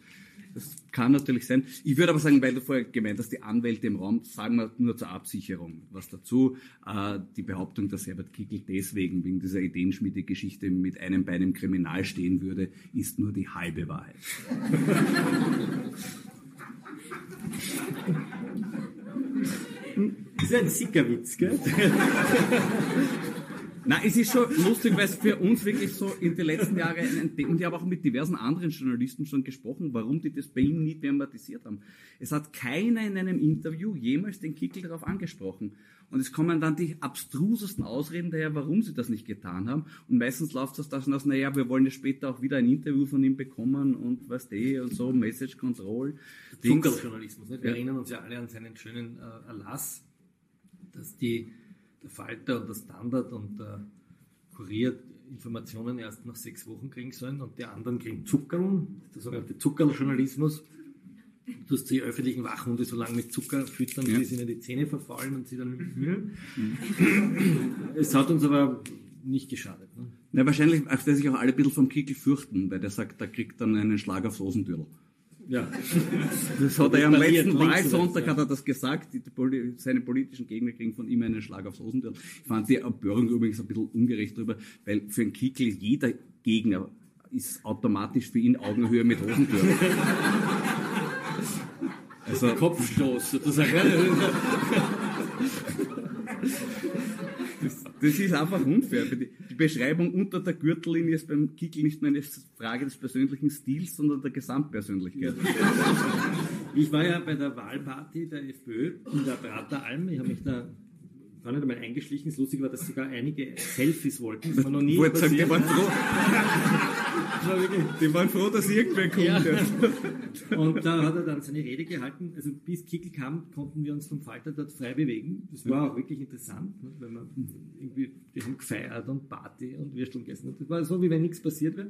Das kann natürlich sein. Ich würde aber sagen, weil du vorher gemeint hast, die Anwälte im Raum, sagen wir nur zur Absicherung was dazu. Äh, die Behauptung, dass Herbert Kickel deswegen wegen dieser Ideenschmiede-Geschichte mit einem Bein im Kriminal stehen würde, ist nur die halbe Wahrheit. Das ist ein Sickerwitz, gell? Na, es ist schon lustig, weil es für uns wirklich so in den letzten Jahren und ich habe auch mit diversen anderen Journalisten schon gesprochen, warum die das bei ihm nie thematisiert haben. Es hat keiner in einem Interview jemals den Kickel darauf angesprochen. Und es kommen dann die abstrusesten Ausreden daher, warum sie das nicht getan haben. Und meistens läuft das dann aus, naja, wir wollen ja später auch wieder ein Interview von ihm bekommen und was die und so, Message Control. Zuckerjournalismus, nicht? Wir ja. erinnern uns ja alle an seinen schönen äh, Erlass, dass die der Falter und der Standard und der Kurier Informationen erst nach sechs Wochen kriegen sollen und die anderen kriegen Zuckerl, der sogenannte Zuckerljournalismus. Du hast die öffentlichen Wachhunde so lange mit Zucker füttern, ja. bis ihnen die Zähne verfallen und sie dann mhm. Es hat uns aber nicht geschadet. Ne? Ja, wahrscheinlich, dass sich auch alle ein bisschen vom Kickel fürchten, weil der sagt, der kriegt dann einen Schlag aufs Hosentürl. Ja. Das hat er ja am letzten Wahlsonntag hat er das gesagt. Die, seine politischen Gegner kriegen von ihm einen Schlag aufs Hosentür. Ich fand die Empörung übrigens ein bisschen ungerecht drüber, weil für einen Kickel jeder Gegner ist automatisch für ihn Augenhöhe mit Hosentür. also Kopfstoß sozusagen. Das ist einfach unfair. Beschreibung unter der Gürtellinie ist beim Kickel nicht mehr eine Frage des persönlichen Stils, sondern der Gesamtpersönlichkeit. Ich war ja bei der Wahlparty der FPÖ in der Prateralm. Ich habe mich da gar nicht einmal eingeschlichen. Das Lustige war, dass sogar einige Selfies wollten. Das war noch nie passiert. Sagen, die waren froh. die waren froh, dass irgendwer kommt. Ja. Und da hat er dann seine Rede gehalten. Also bis Kickel kam, konnten wir uns vom Falter dort frei bewegen. Das war auch wirklich interessant, ne? weil man irgendwie, die haben gefeiert und Party und Würsteln gegessen. Und das war so, wie wenn nichts passiert wäre.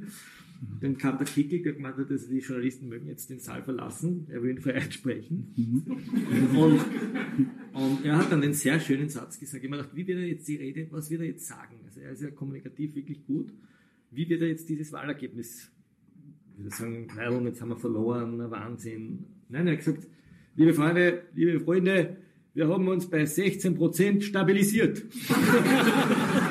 Dann kam der Kickel, der gemeint hat, dass die Journalisten mögen jetzt den Saal verlassen. Er will in Freiheit sprechen. Mhm. und, und er hat dann den sehr schönen Satz gesagt. Ich habe mir gedacht, wie wird er jetzt die Rede, was wird er jetzt sagen? Also er ist ja kommunikativ wirklich gut. Wie wird er jetzt dieses Wahlergebnis, ich würde sagen, jetzt haben wir verloren, Wahnsinn. Nein, er hat gesagt, liebe Freunde, liebe Freunde, wir haben uns bei 16 Prozent stabilisiert.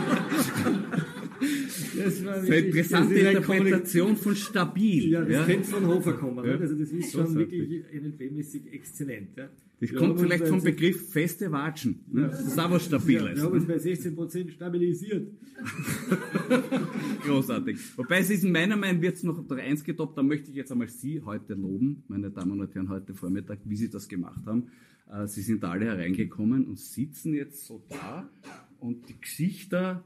Das war eine interessante Interpretation von stabil. Ja, das ja. könnte von Hofer kommen. Ja. Also das ist schon wirklich NLP-mäßig exzellent. Ja. Das Wir kommt vielleicht vom Begriff feste Watschen. Ne? Das ist auch was Ja, Stabiles. wir haben uns bei 16 Prozent stabilisiert. Großartig. Wobei es ist in meiner Meinung wird es noch der eins getoppt, da möchte ich jetzt einmal Sie heute loben, meine Damen und Herren, heute Vormittag, wie Sie das gemacht haben. Äh, Sie sind alle hereingekommen und sitzen jetzt so da und die Gesichter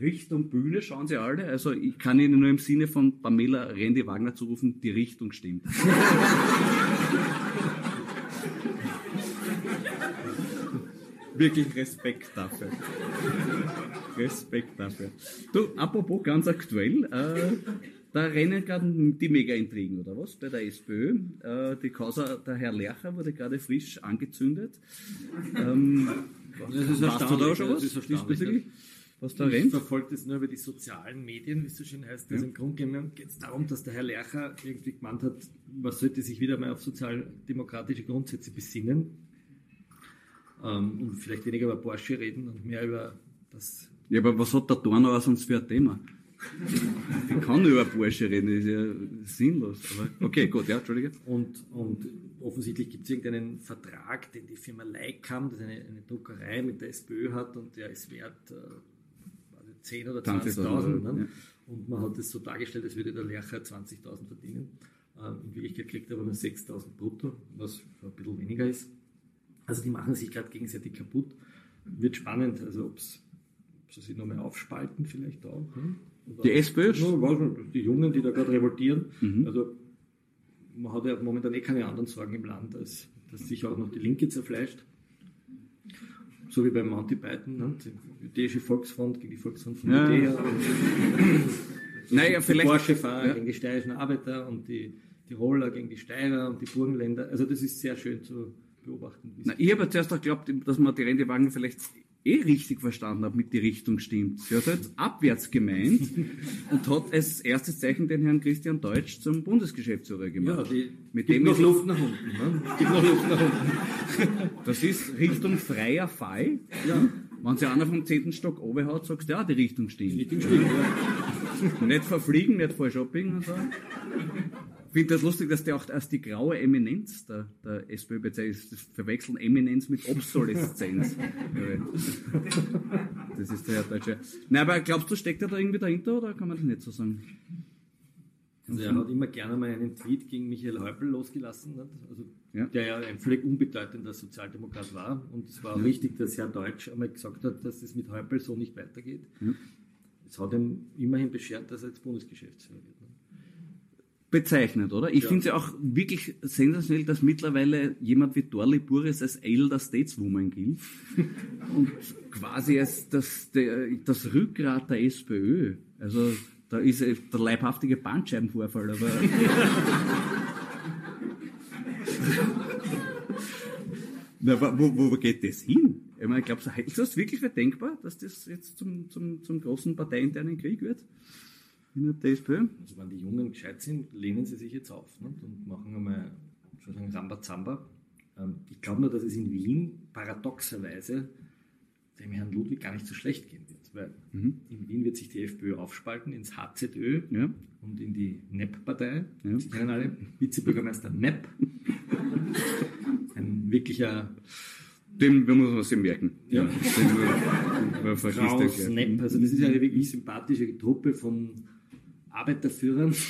Richtung Bühne schauen Sie alle. Also ich kann Ihnen nur im Sinne von Pamela Rendi Wagner zurufen, die Richtung stimmt. Wirklich Respekt dafür. Respekt dafür. Du, apropos ganz aktuell, äh, da rennen gerade die Mega-Intrigen, oder was? Bei der SPÖ. Äh, die Causa, der Herr Lercher wurde gerade frisch angezündet. Ähm, Das ist du da erstaunlich, schon was? das ist erstaunlich? Was da Ich rennt? verfolge das nur über die sozialen Medien, wie es so schön heißt. Also im Grunde genommen geht es darum, dass der Herr Lercher irgendwie gemeint hat, man sollte sich wieder mal auf sozialdemokratische Grundsätze besinnen ähm, und vielleicht weniger über Porsche reden und mehr über das. Ja, aber was hat der Dornauer sonst für ein Thema? Ich kann nur über Porsche reden, das ist ja sinnlos. Aber okay, gut, ja, Entschuldige. Und, und offensichtlich gibt es irgendeinen Vertrag, den die Firma Leikam, das eine, eine Druckerei mit der SPÖ hat und der ist wert äh, 10 oder 20.000 20.000. Euro, Ne? ja. Und man hat es so dargestellt, als würde der Lercher 20.000 verdienen. Ähm, in Wirklichkeit kriegt er aber nur 6.000 brutto, was ein bisschen weniger ist. Also die machen sich gerade gegenseitig kaputt. Wird spannend, also ob sie sich nochmal aufspalten vielleicht auch. Ne? Die SPÖ? Die Jungen, die da gerade revoltieren. Mhm. Also man hat ja momentan eh keine anderen Sorgen im Land, als dass sich auch noch die Linke zerfleischt. So wie beim Monty Python, ne? die jüdische Volksfront gegen die Volksfront von Ja. Judäa Naja, die vielleicht. Porsche-Fahrer Ja. gegen die steirischen Arbeiter und die Tiroler gegen die Steirer und die Burgenländer. Also das ist sehr schön zu beobachten. Na, ich habe zuerst auch geglaubt, dass man die Rendewagen vielleicht eh richtig verstanden hat, mit die Richtung stimmt. Sie hat halt abwärts gemeint und hat als erstes Zeichen den Herrn Christian Deutsch zum Bundesgeschäftsführer ja, gemacht. die mit gibt dem noch ist- Luft nach unten. Ne? Gibt noch Luft nach unten. Das ist Richtung freier Fall. Ja, Wenn sich einer vom 10. Stock oben hat, sagst du, ja, die Richtung stimmt. Richtung stimmt. Ja. Nicht verfliegen, nicht voll Shopping und so. Ich finde das lustig, dass der auch als die graue Eminenz der, der SPÖ bezeichnet. Das verwechseln Eminenz mit Obsoleszenz. das ist der Herr Deutsche. Nein, aber glaubst du, steckt er da irgendwie dahinter oder kann man das nicht so sagen? Also er hat immer gerne mal einen Tweet gegen Michael Häupl losgelassen, nicht? Also, Ja. der ja ein völlig unbedeutender Sozialdemokrat war. Und es war auch richtig, dass Herr Deutsch einmal gesagt hat, dass es mit Häupl so nicht weitergeht. Es hat ihm immerhin beschert, dass er jetzt Bundesgeschäftsführer wird. Ne? Bezeichnet, oder? Ich Ja. finde es ja auch wirklich sensationell, dass mittlerweile jemand wie Dorli Buris als Elder Stateswoman gilt und quasi als das, der, das Rückgrat der SPÖ. Also da ist äh, der leibhaftige Bandscheibenvorfall, aber Na, wo, wo geht das hin? Ich meine, glaubst du, du das wirklich für denkbar, dass das jetzt zum, zum, zum großen parteiinternen Krieg wird? In der SPÖ? Also wenn die Jungen gescheit sind, lehnen sie sich jetzt auf nicht? und machen einmal sozusagen Rambazamba. Ähm, ich glaube nur, dass es in Wien paradoxerweise dem Herrn Ludwig gar nicht so schlecht gehen wird. Weil in Wien wird sich die FPÖ aufspalten ins HZÖ Ja. und in die NEP-Partei. Ja. Sie kennen alle Vizebürgermeister NEP. Ein wirklicher Den muss man sich merken. Ja. Den, man, man Kraus gleich. NEP. Also das ist eine wirklich sympathische Truppe von Arbeiterführern.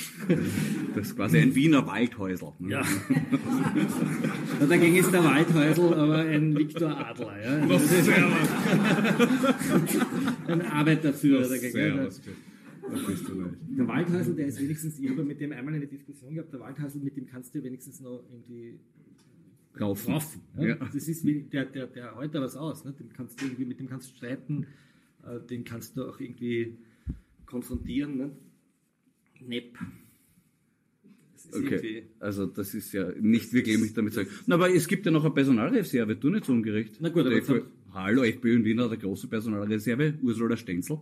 Das ist quasi ein Wiener Waldhäusl. ne? Ja. ja dagegen ist der Waldhäusl aber ein Viktor Adler. Ja. Das ist ein Arbeiterführer dagegen. Sehr Ja. was. Da bist du leicht. Der Waldhäusl, der ist wenigstens, ich habe mit dem einmal eine Diskussion gehabt, der Waldhäusl, mit dem kannst du ja wenigstens noch irgendwie Raufen. raufen. Ja? Ja. Das ist wie, der, der, der hält da was aus. Ne? Dem kannst du irgendwie, mit dem kannst du streiten, äh, den kannst du auch irgendwie konfrontieren. Ne? Nepp. Das ist Okay, also das ist ja nicht wirklich mich damit sagen. Na, aber es gibt ja noch eine Personalreserve, du nicht so ungerecht. Na gut, aber Der FPÖ Hallo, FPÖ in Wien hat eine große Personalreserve, Ursula Stenzel.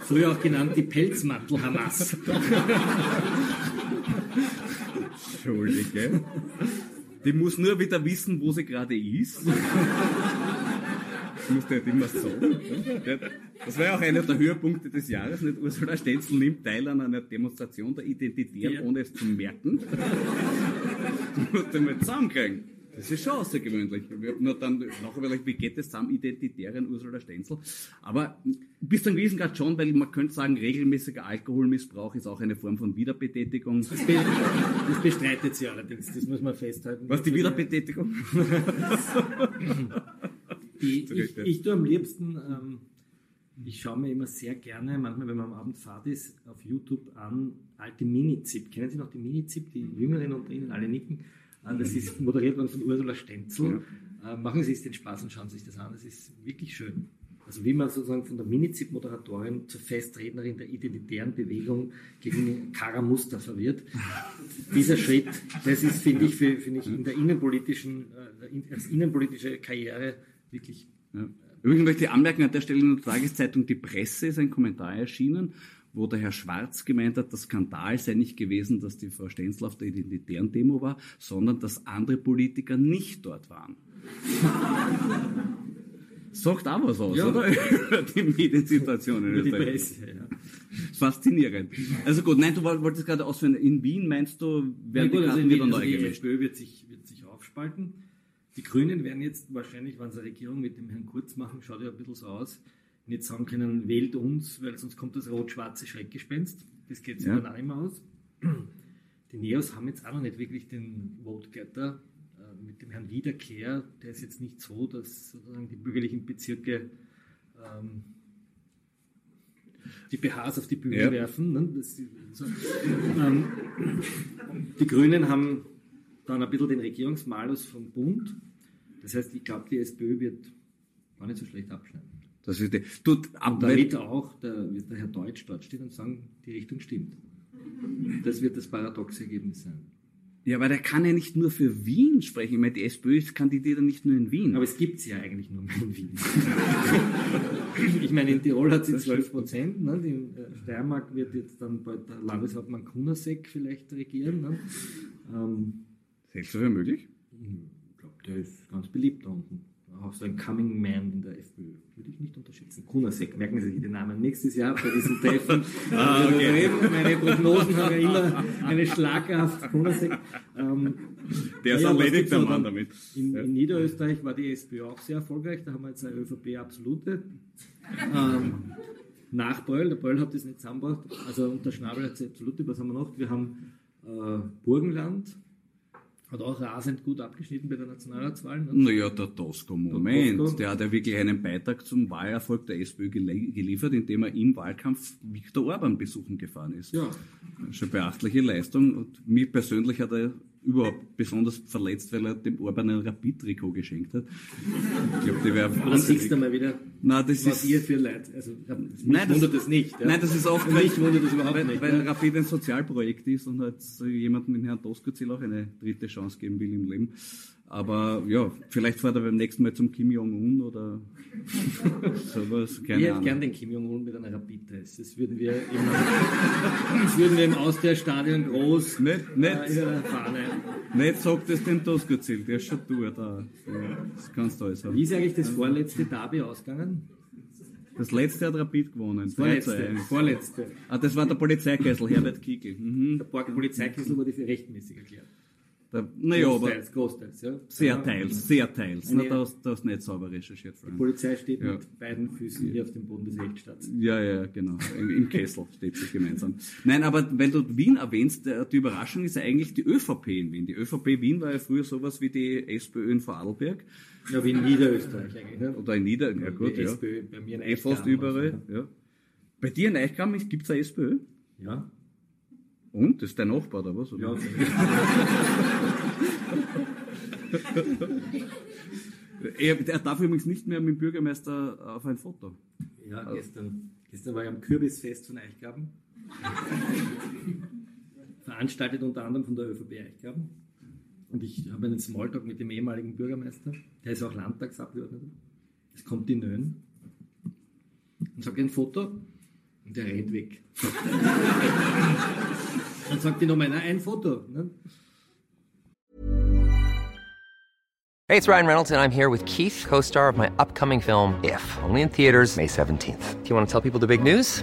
Früher auch genannt die Pelzmantel-Hamas. schuldig, gell? Die muss nur wieder wissen, wo sie gerade ist. Das musst du halt immer sagen. Das war ja auch einer der Höhepunkte des Jahres. Nicht? Ursula Stenzel nimmt teil an einer Demonstration der Identitären, ja. ohne es zu merken. Du musst den mal zusammenkriegen. Das ist schon außergewöhnlich. Wir haben nur dann nachher überlegt, wie geht es zusammen, Identitären Ursula Stenzel. Aber bis einem gewissen Grad schon, weil man könnte sagen, regelmäßiger Alkoholmissbrauch ist auch eine Form von Wiederbetätigung. Das, be das bestreitet sie allerdings, das muss man festhalten. Was, die Wiederbetätigung? die, ich, ich tue am liebsten, ähm, ich schaue mir immer sehr gerne, manchmal wenn man am Abend fahrt ist, auf YouTube an alte Mini-Zip. Kennen Sie noch die Mini-Zip? Die Jüngeren unter Ihnen alle nicken. Äh, das ist moderiert worden von Ursula Stenzel. Ja. Äh, machen Sie sich den Spaß und schauen Sie sich das an. Das ist wirklich schön. Also wie man sozusagen von der Minizip-Moderatorin zur Festrednerin der identitären Bewegung gegen Kara Mustafa wird. Dieser Schritt, das ist, finde ich, für, finde ich in der innenpolitischen, äh, als innenpolitische Karriere wirklich. Ja. Übrigens möchte ich anmerken, an der Stelle in der Tageszeitung Die Presse ist ein Kommentar erschienen, wo der Herr Schwarz gemeint hat, der Skandal sei nicht gewesen, dass die Frau Stenzel auf der identitären Demo war, sondern dass andere Politiker nicht dort waren. Sagt auch was aus, ja. oder? Über die Mediensituation in Österreich. Die Presse, ja. Faszinierend. Also gut, nein, du wolltest gerade ausführen, in Wien meinst du, werden ja, gut, die Karten also wieder neu also Die FPÖ wird sich, wird sich aufspalten. Die Grünen werden jetzt wahrscheinlich, wenn sie eine Regierung mit dem Herrn Kurz machen, schaut ja ein bisschen so aus, nicht sagen können, wählt uns, weil sonst kommt das rot-schwarze Schreckgespenst. Das geht sich ja. dann auch immer aus. Die Neos haben jetzt auch noch nicht wirklich den Vote-Getter äh, mit dem Herrn Wiederkehr. Der ist jetzt nicht so, dass sozusagen die bürgerlichen Bezirke ähm, die BHs auf die Bühne ja. werfen. Ne? Das, so. ähm, die Grünen haben dann ein bisschen den Regierungsmalus vom Bund. Das heißt, ich glaube, die SPÖ wird gar nicht so schlecht abschneiden. Das ist die, tut, und damit auch der, wird der Herr Deutsch dort stehen und sagen, die Richtung stimmt. Das wird das paradoxe Ergebnis sein. Ja, aber der kann ja nicht nur für Wien sprechen. Ich meine, die SPÖ kandidiert ja nicht nur in Wien. Aber es gibt sie ja eigentlich nur in Wien. ich meine, in Tirol hat sie 12 Prozent. Ne? In äh, Steiermark wird jetzt dann bald der Landeshauptmann Kunasek vielleicht regieren. Ne? Ähm, Hältst du für möglich? Ich glaube, der ist ganz beliebt da unten. Auch so ein Coming Man in der FPÖ. Würde ich nicht unterschätzen. Kunasek, merken Sie sich den Namen. Nächstes Jahr bei diesem Treffen. ah, okay. Meine Prognosen haben ja immer eine schlagkraft Kunasek. Ähm, der ist ja, erledigt, der Mann damit. In, in, Niederösterreich war die SPÖ auch sehr erfolgreich. Da haben wir jetzt eine ÖVP-Absolute. Ähm, nach Beul, der Beul hat das nicht zusammengebracht. Also unter Schnabel hat es absolute. Was haben wir noch? Wir haben äh, Burgenland hat auch rasend gut abgeschnitten bei der Nationalratswahl. Ne? Naja, der Tosco, Moment. Der, Tosco. der hat ja wirklich einen Beitrag zum Wahlerfolg der SPÖ geliefert, indem er im Wahlkampf Viktor Orban besuchen gefahren ist. Ja. Schon beachtliche Leistung. Und mir persönlich hat er überhaupt besonders verletzt, weil er dem Orban ein Rapid-Trikot geschenkt hat. Ich glaube, die wäre Das siehst du mal wieder, Nein, das was ist, ihr für Leid. Also, nein, das, wundert das nicht. Ja. Nein, das ist oft, weil, mich wundert das überhaupt weil, nicht. Weil ja. Rapid ein Sozialprojekt ist und halt jemandem mit Herrn Doskozil auch eine dritte Chance geben will im Leben. Aber ja, vielleicht fährt er beim nächsten Mal zum Kim Jong-un oder sowas. Keine ich hätte gern den Kim Jong-un mit einer Rapid-Test. Das würden wir im, das würden wir im Austria-Stadion groß nicht, nicht, äh, Fahne. Nicht sagt es dem Toskozil, der ist schon durch da. Das kannst du alles haben. Wie ist eigentlich das vorletzte Derby ausgegangen? Das letzte hat Rapid gewonnen. Das vorletzte. vorletzte. Ah, das war der Polizeikessel, Herbert Kickel. Mhm. Der Polizeikessel wurde für rechtmäßig erklärt. Naja, aber großteils, ja. Sehr teils, sehr teils. Na, da, hast, da hast nicht sauber recherchiert. Freund. Die Polizei steht ja. mit beiden Füßen hier auf dem Boden des Rechtsstaats. Ja, ja, genau. Im, Im, Kessel steht sie gemeinsam. Nein, aber weil du Wien erwähnst, die Überraschung ist ja eigentlich die ÖVP in Wien. Die ÖVP Wien war ja früher sowas wie die SPÖ in Vorarlberg. Ja, wie in Niederösterreich eigentlich. Ne? Oder in Nieder, ja gut, ja. SPÖ, bei mir in eh fast überall, ja. Bei dir in Eichgramm gibt es eine SPÖ? Ja. Und? Das ist dein Nachbar, oder was? Oder? Ja. er, er, darf übrigens nicht mehr mit dem Bürgermeister auf ein Foto. Ja, also. gestern, gestern war ich am Kürbisfest von Eichgraben. Veranstaltet unter anderem von der ÖVP Eichgraben. Und ich habe einen Smalltalk mit dem ehemaligen Bürgermeister, der ist auch Landtagsabgeordneter. Es kommt die Nön und sagt ein Foto Der rennt weg. Dann sagt die na, ein Foto. Ne? Hey, it's Ryan Reynolds and I'm here with Keith, co-star of my upcoming film If, only in theaters May 17th. Do you want to tell people the big news?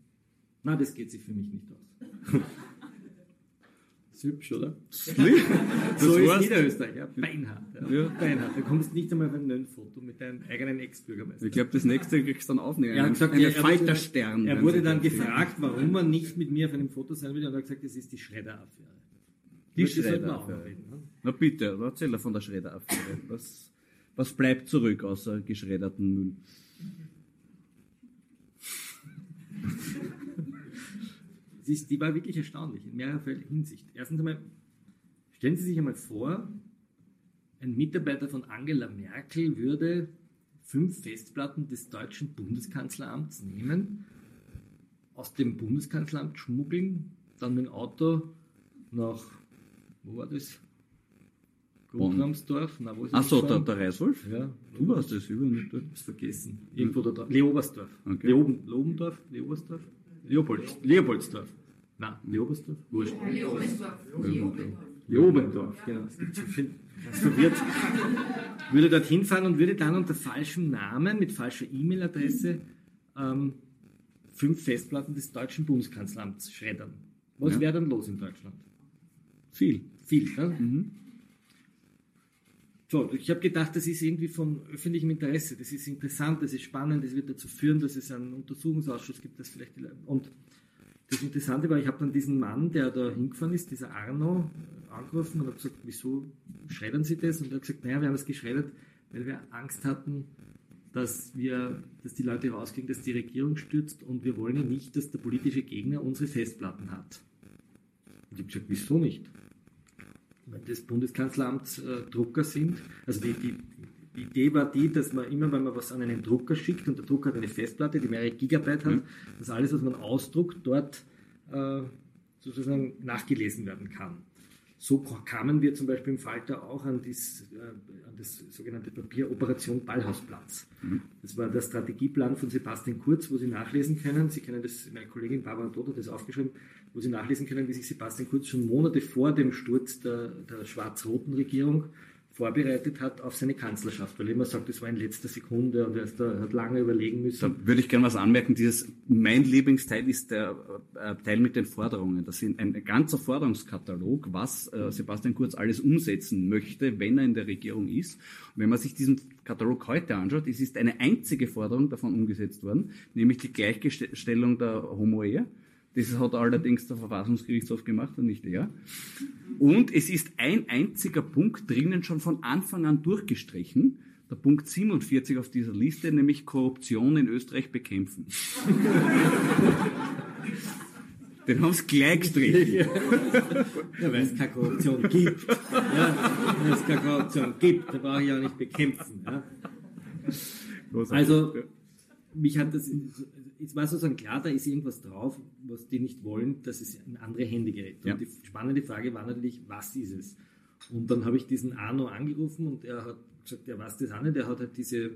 Na, das geht sich für mich nicht aus. ist hübsch, oder? so ist Niederösterreich, ja. Beinhart. Ja. ja. Beinhart. Du kommst nicht einmal auf ein Foto mit deinem eigenen Ex-Bürgermeister. Ich glaube, das nächste kriegst du dann aufnehmen. Er hat gesagt, eine er, Falterstern. Er wurde dann gefragt, warum er nicht mit mir auf einem Foto sein will, und er hat gesagt, das ist die Schredder-Affäre. Die Schredder-Affäre. Ne? Na bitte, erzähl von der Schredder-Affäre. Was, was bleibt zurück außer geschredderten Müll? ist, die war wirklich erstaunlich in mehrerer Hinsicht. Erstens einmal, stellen Sie sich einmal vor, ein Mitarbeiter von Angela Merkel würde fünf Festplatten des deutschen Bundeskanzleramts nehmen, aus dem Bundeskanzleramt schmuggeln, dann mit dem Auto nach, wo war das? Grundramsdorf? Achso, der, der Reiswolf? Ja. Du warst das über nicht dort. Das vergessen. Irgendwo da. Leobersdorf. Okay. Leoben, Leobendorf? Leobersdorf? Leopold, Leopoldsdorf. Nein, Leobersdorf? Wurscht. Leobendorf. Leobendorf, genau. Das verwirrt. Würde dorthin fahren und würde dann unter falschem Namen, mit falscher E-Mail-Adresse, ähm, fünf Festplatten des deutschen Bundeskanzleramts schreddern. Was ja. wäre dann los in Deutschland? Viel. Viel, ne? Mhm. So, ich habe gedacht, das ist irgendwie von öffentlichem Interesse, das ist interessant, das ist spannend, das wird dazu führen, dass es einen Untersuchungsausschuss gibt, das vielleicht und das Interessante war, ich habe dann diesen Mann, der da hingefahren ist, dieser Arno, angerufen und habe gesagt, wieso schreddern Sie das? Und er hat gesagt, naja, wir haben es geschreddert, weil wir Angst hatten, dass wir, dass die Leute rauskriegen, dass die Regierung stürzt und wir wollen ja nicht, dass der politische Gegner unsere Festplatten hat. Und ich habe gesagt, wieso nicht? Weil das Bundeskanzleramt äh, Drucker sind. Also die, die, die Idee war die, dass man immer, wenn man was an einen Drucker schickt und der Drucker hat eine Festplatte, die mehrere Gigabyte hat, mhm. dass alles, was man ausdruckt, dort äh, sozusagen nachgelesen werden kann. So kamen wir zum Beispiel im Falter auch an, dies, äh, an das sogenannte Papier Operation Ballhausplatz. Mhm. Das war der Strategieplan von Sebastian Kurz, wo Sie nachlesen können. Sie kennen das, meine Kollegin Barbara Todt hat das aufgeschrieben, wo Sie nachlesen können, wie sich Sebastian Kurz schon Monate vor dem Sturz der, der schwarz-roten Regierung vorbereitet hat auf seine Kanzlerschaft, weil er immer sagt, das war in letzter Sekunde und er hat lange überlegen müssen. Da würde ich gerne was anmerken. Dieses, mein Lieblingsteil ist der äh, Teil mit den Forderungen. Das ein, ein ganzer Forderungskatalog, was äh, Sebastian Kurz alles umsetzen möchte, wenn er in der Regierung ist. Und wenn man sich diesen Katalog heute anschaut, es ist eine einzige Forderung davon umgesetzt worden, nämlich die Gleichstellung der Homo-Ehe. Das hat allerdings der Verfassungsgerichtshof gemacht und nicht er. Und es ist ein einziger Punkt drinnen schon von Anfang an durchgestrichen. Der Punkt 47 auf dieser Liste, nämlich Korruption in Österreich bekämpfen. Den haben sie gleich gestrichen. Ja, weil es keine Korruption gibt. Ja, weil es keine Korruption gibt, da brauche ich auch nicht bekämpfen. Ja. Also, mich hat das es war sozusagen klar, da ist irgendwas drauf, was die nicht wollen, dass es in andere Hände gerät. Ja. Und die spannende Frage war natürlich, was ist es? Und dann habe ich diesen Arno angerufen und er hat gesagt, er weiß das auch nicht, er hat halt diese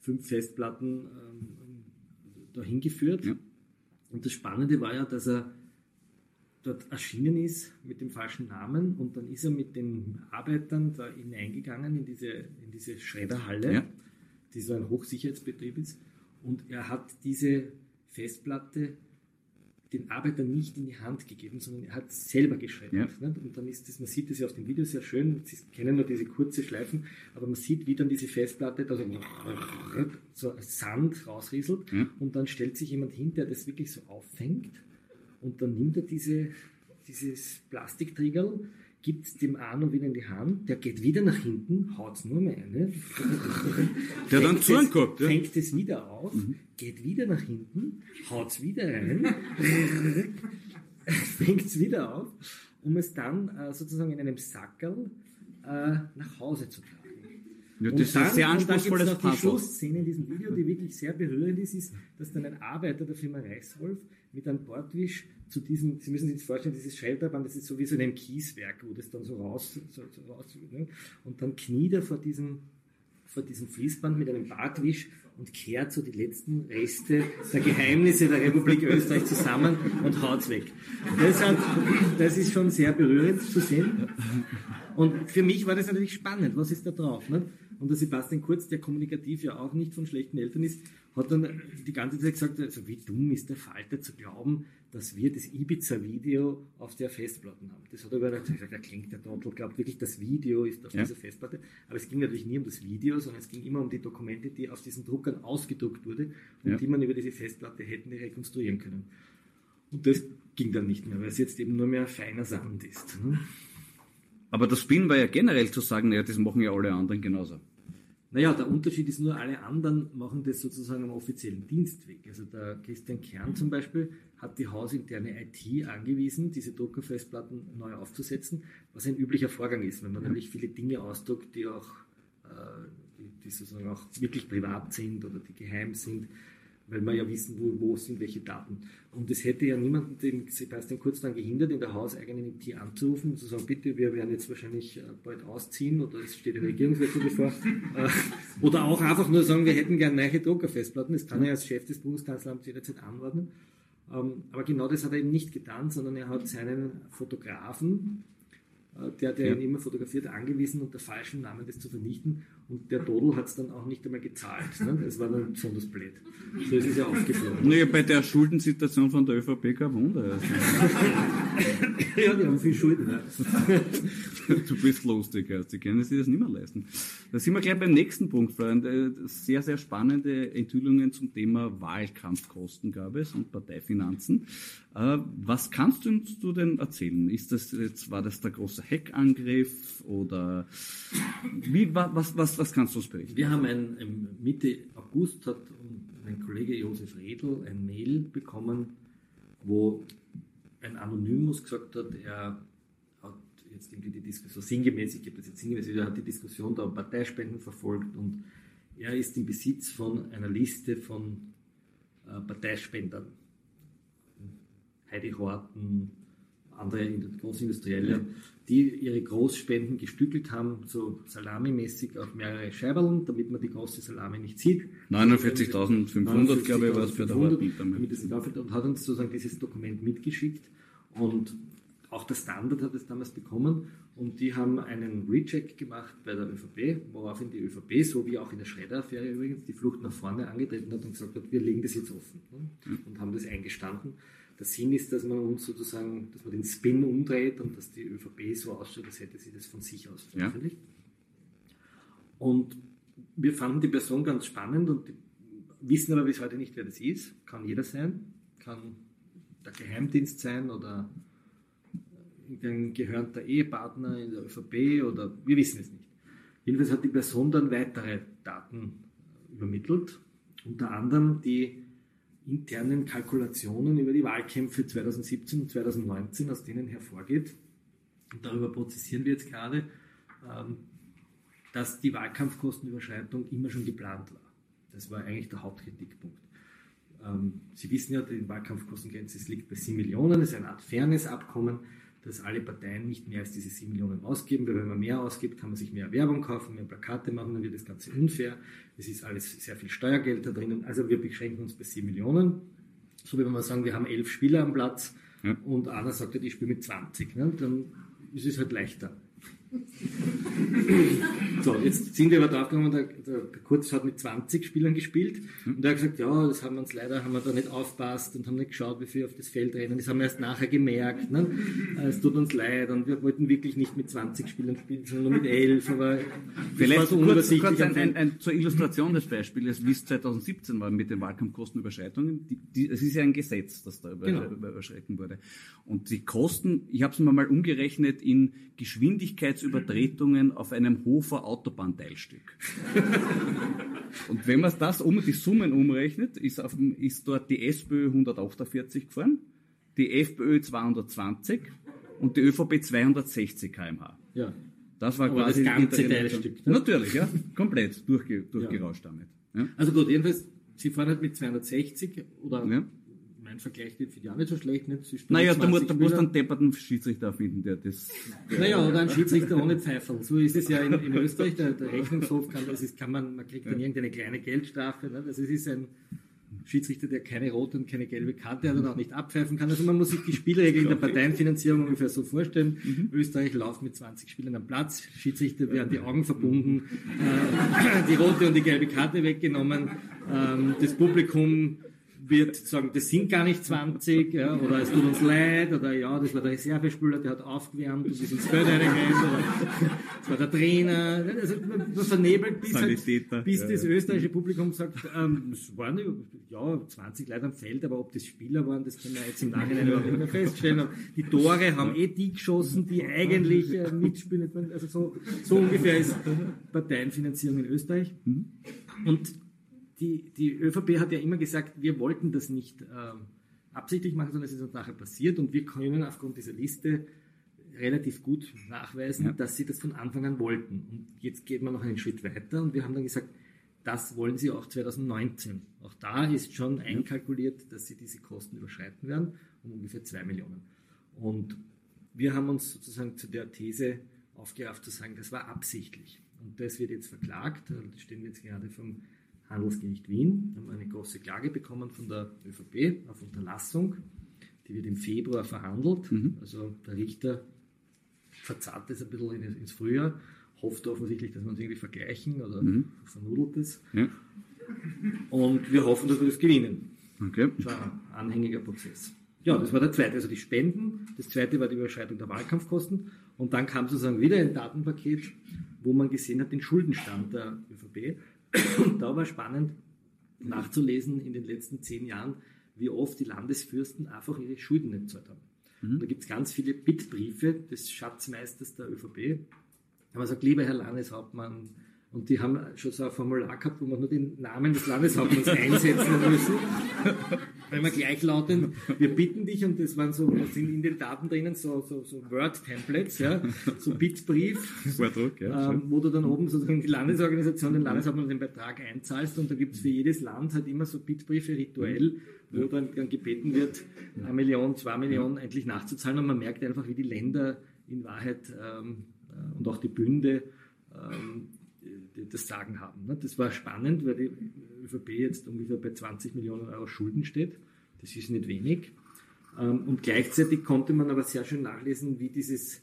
fünf Festplatten ähm, dahin geführt. Ja. Und das Spannende war ja, dass er dort erschienen ist mit dem falschen Namen und dann ist er mit den Arbeitern da hineingegangen in diese, in diese Schredderhalle, ja. die so ein Hochsicherheitsbetrieb ist. Und er hat diese Festplatte den Arbeitern nicht in die Hand gegeben, sondern er hat selber geschreddert. Ja. Und dann ist das, man sieht das ja auf dem Video sehr schön, Sie kennen nur diese kurze Schleifen, aber man sieht, wie dann diese Festplatte da so, Sand rausrieselt ja. und dann stellt sich jemand hin, der das wirklich so auffängt und dann nimmt er diese, dieses Plastiktriggerl, gibt es dem Arno wieder in die Hand, der geht wieder nach hinten, haut es nur mehr eine. der dann zu gehabt, ja. Fängt es wieder auf, mhm. geht wieder nach hinten, haut es wieder rein, fängt es wieder auf, um es dann äh, sozusagen in einem Sackerl äh, nach Hause zu tragen. Ja, das ist ein sehr anspruchsvolles und dann noch die Schlussszene in diesem Video, die wirklich sehr berührend ist, ist, dass dann ein Arbeiter der Firma Reichswolf mit einem Bordwisch zu diesem, Sie müssen sich vorstellen, dieses Shelterbahn, das ist so wie so in einem Kieswerk, wo das dann so raus, so, so raus ne? und dann kniet er vor diesem, vor diesem Fließband mit einem Bartwisch und kehrt so die letzten Reste der Geheimnisse der Republik Österreich zusammen und haut's weg. Das, das ist schon sehr berührend zu sehen. Und für mich war das natürlich spannend. Was ist da drauf? Ne? Und der Sebastian Kurz, der kommunikativ ja auch nicht von schlechten Eltern ist, hat dann die ganze Zeit gesagt, also wie dumm ist der Falter zu glauben, dass wir das Ibiza-Video auf der Festplatte haben. Das hat er aber gesagt, da klingt der Trottel, glaubt wirklich, das Video ist auf ja. dieser Festplatte. Aber es ging natürlich nie um das Video, sondern es ging immer um die Dokumente, die aus diesen Druckern ausgedruckt wurden und ja. die man über diese Festplatte hätten rekonstruieren können. Und das ging dann nicht mehr, weil es jetzt eben nur mehr feiner Sand ist. Ne? Aber das Spin war ja generell zu sagen, naja, das machen ja alle anderen genauso. Naja, der Unterschied ist nur, alle anderen machen das sozusagen am offiziellen Dienstweg. Also der Christian Kern zum Beispiel hat die hausinterne IT angewiesen, diese Druckerfestplatten neu aufzusetzen, was ein üblicher Vorgang ist, wenn man nämlich viele Dinge ausdruckt, die auch äh, die, die sozusagen auch wirklich privat sind oder die geheim sind weil wir ja wissen, wo, wo sind welche Daten. Und es hätte ja niemanden, den Sebastian Kurz dann gehindert, in der hauseigenen IT anzurufen und zu sagen, bitte, wir werden jetzt wahrscheinlich äh, bald ausziehen oder es steht ein Regierungswechsel bevor. Äh, oder auch einfach nur sagen, wir hätten gerne neue Druckerfestplatten. Das kann er als Chef des Bundeskanzleramts jederzeit anordnen. Ähm, aber genau das hat er eben nicht getan, sondern er hat seinen Fotografen äh, der, der ja. ihn immer fotografiert, angewiesen, unter falschem Namen das zu vernichten. Und der Dodel hat es dann auch nicht einmal gezahlt. Ne? Das war dann besonders blöd. So ist es ja aufgeflogen. Naja, bei der Schuldensituation von der ÖVP kein Wunder. Also. ja, die haben viel Schulden. Ja. du bist lustig, also. die können sich das nicht mehr leisten. Da sind wir gleich beim nächsten Punkt, Freunde. Sehr, sehr spannende Enthüllungen zum Thema Wahlkampfkosten gab es und Parteifinanzen. Äh, was kannst du denn erzählen? Ist das jetzt, war das der große Hackangriff oder wie, was, was, was kannst du uns berichten? Wir haben ein, Mitte August hat mein Kollege Josef Redl ein Mail bekommen, wo ein Anonymus gesagt hat, er hat jetzt irgendwie die Diskussion, sinngemäß, ich gebe das jetzt sinngemäß, er hat die Diskussion da um Parteispenden verfolgt und er ist im Besitz von einer Liste von äh, Parteispendern. Heidi Horten, andere Großindustrielle, ja. Die ihre Großspenden gestückelt haben, so salamimäßig auf mehrere Scheiberln, damit man die große Salami nicht sieht. 49.500, glaube ich, war es für der Horten. Damit auffällt und hat uns sozusagen dieses Dokument mitgeschickt und auch der Standard hat es damals bekommen und die haben einen Recheck gemacht bei der ÖVP, woraufhin die ÖVP, so wie auch in der Schredder-Affäre übrigens, die Flucht nach vorne angetreten hat und gesagt hat, wir legen das jetzt offen ne? und haben das eingestanden. Der Sinn ist, dass man uns sozusagen, dass man den Spin umdreht und dass die ÖVP so ausschaut, als hätte sie das von sich aus veröffentlicht. Ja. Und wir fanden die Person ganz spannend und wissen aber bis heute nicht, wer das ist. Kann jeder sein, kann der Geheimdienst sein oder ein gehörter Ehepartner in der ÖVP oder wir wissen es nicht. Jedenfalls hat die Person dann weitere Daten übermittelt, unter anderem die internen Kalkulationen über die Wahlkämpfe 2017 und 2019, aus denen hervorgeht, und darüber prozessieren wir jetzt gerade, ähm, dass die Wahlkampfkostenüberschreitung immer schon geplant war. Das war eigentlich der Hauptkritikpunkt. Ähm, Sie wissen ja, die Wahlkampfkostengrenze liegt bei 7 Millionen, das ist eine Art Fairness-Abkommen dass alle Parteien nicht mehr als diese 7 Millionen ausgeben, weil wenn man mehr ausgibt, kann man sich mehr Werbung kaufen, mehr Plakate machen, dann wird das Ganze unfair. Es ist alles sehr viel Steuergeld da drinnen. Also wir beschränken uns bei 7 Millionen. So wie wenn wir sagen, wir haben elf Spieler am Platz ja. und einer sagt, ich spiele mit 20. Ne? Dann ist es halt leichter. so, jetzt sind wir aber drauf gekommen, der, der, Kurz hat mit 20 Spielern gespielt und er hat gesagt, ja, das haben wir uns leider, haben wir da nicht aufpasst und haben nicht geschaut, wie viel auf das Feld rennen. Das haben wir erst nachher gemerkt. Ne? Es tut uns leid und wir wollten wirklich nicht mit 20 Spielern spielen, sondern nur mit 11. Aber Vielleicht so kurz, kurz ein, ein, ein, zur Illustration des Beispiels, wie es 2017 war mit den Wahlkampfkostenüberschreitungen. Die, die, es ist ja ein Gesetz, das da über, genau. überschritten wurde. Und die Kosten, ich habe es mir mal umgerechnet in Geschwindigkeits Übertretungen auf einem Hofer Autobahnteilstück. und wenn man das um, die Summen umrechnet, ist, auf, ist dort die SPÖ 148 gefahren, die FPÖ 220 und die ÖVP 260 kmh. Ja. Das war Aber quasi das ganze. Teilstück, ne? Natürlich, ja. Komplett durchge durchgerauscht damit. Ja. Also gut, jedenfalls, sie fahren halt mit 260 oder Ja. Mein Vergleich wird für die auch nicht so schlecht. Nicht? Sie Naja, da 20 musst da musst du einen depperten Schiedsrichter finden, der das. Naja, oder ein Schiedsrichter ohne Pfeifel. So ist es ja in, in Österreich. Der, der Rechnungshof kann, das ist, kann man, man kriegt dann irgendeine kleine Geldstrafe. Ne? Also es ist ein Schiedsrichter, der keine rote und keine gelbe Karte hat und auch nicht abpfeifen kann. Also man muss sich die Spielregeln der Parteienfinanzierung ungefähr so vorstellen. Österreich läuft mit 20 Spielern am Platz. Schiedsrichter werden die Augen verbunden, äh, die rote und die gelbe Karte weggenommen. Ähm, das Publikum wird sagen, das sind gar nicht 20, ja, oder es tut uns leid, oder ja, das war der Reservespieler, der hat aufgewärmt und ist ins Feld reingerannt, oder das war der Trainer. Also man vernebelt, bis, halt, bis ja, das ja. österreichische Publikum sagt, ähm, es waren ja 20 Leute am Feld, aber ob das Spieler waren, das können wir jetzt im Nachhinein überhaupt nicht mehr feststellen. Und die Tore haben eh die geschossen, die eigentlich äh, mitspielen. Also so, so ungefähr ist Parteienfinanzierung in Österreich. Und die, die ÖVP hat ja immer gesagt, wir wollten das nicht ähm, absichtlich machen, sondern es ist uns nachher passiert und wir können aufgrund dieser Liste relativ gut nachweisen, Ja. dass sie das von Anfang an wollten. Und jetzt geht man noch einen Schritt weiter und wir haben dann gesagt, das wollen sie auch 2019. Auch da ist schon einkalkuliert, dass sie diese Kosten überschreiten werden, um ungefähr 2 Millionen. Und wir haben uns sozusagen zu der These aufgerafft zu sagen, das war absichtlich. Und das wird jetzt verklagt. Da stehen wir jetzt gerade vom Handelsgericht Wien. Wir haben eine große Klage bekommen von der ÖVP auf Unterlassung. Die wird im Februar verhandelt. Also der Richter verzahrt das ein bisschen in- ins Frühjahr, hofft offensichtlich, dass wir uns irgendwie vergleichen oder vernudelt es. Ja. Und wir hoffen, dass wir das gewinnen. Okay. Das war ein anhängiger Prozess. Ja, das war der zweite, also die Spenden. Das zweite war die Überschreitung der Wahlkampfkosten. Und dann kam sozusagen wieder ein Datenpaket, wo man gesehen hat, den Schuldenstand der ÖVP. Und da war spannend nachzulesen in den letzten zehn Jahren, wie oft die Landesfürsten einfach ihre Schulden nicht gezahlt haben. Und da gibt es ganz viele Bittbriefe des Schatzmeisters der ÖVP. Aber man sagt, lieber Herr Landeshauptmann, und die haben schon so ein Formular gehabt, wo man nur den Namen des Landeshauptmanns einsetzen müssen, weil man gleichlautend, wir bitten dich, und das waren so, das sind in den Daten drinnen so, so, so Word-Templates, ja, so Vordruck, ja. ähm, wo du dann oben sozusagen die Landesorganisation, den Landeshauptmann den Betrag einzahlst und da gibt es für jedes Land halt immer so Bittbriefe rituell, wo dann, dann gebeten wird, eine Million, zwei Millionen endlich nachzuzahlen und man merkt einfach, wie die Länder in Wahrheit ähm, äh, und auch die Bünde ähm, das Sagen haben. ne? Das war spannend, weil die ÖVP jetzt ungefähr bei 20 Millionen Euro Schulden steht. Das ist nicht wenig. Ähm, Und gleichzeitig konnte man aber sehr schön nachlesen, wie dieses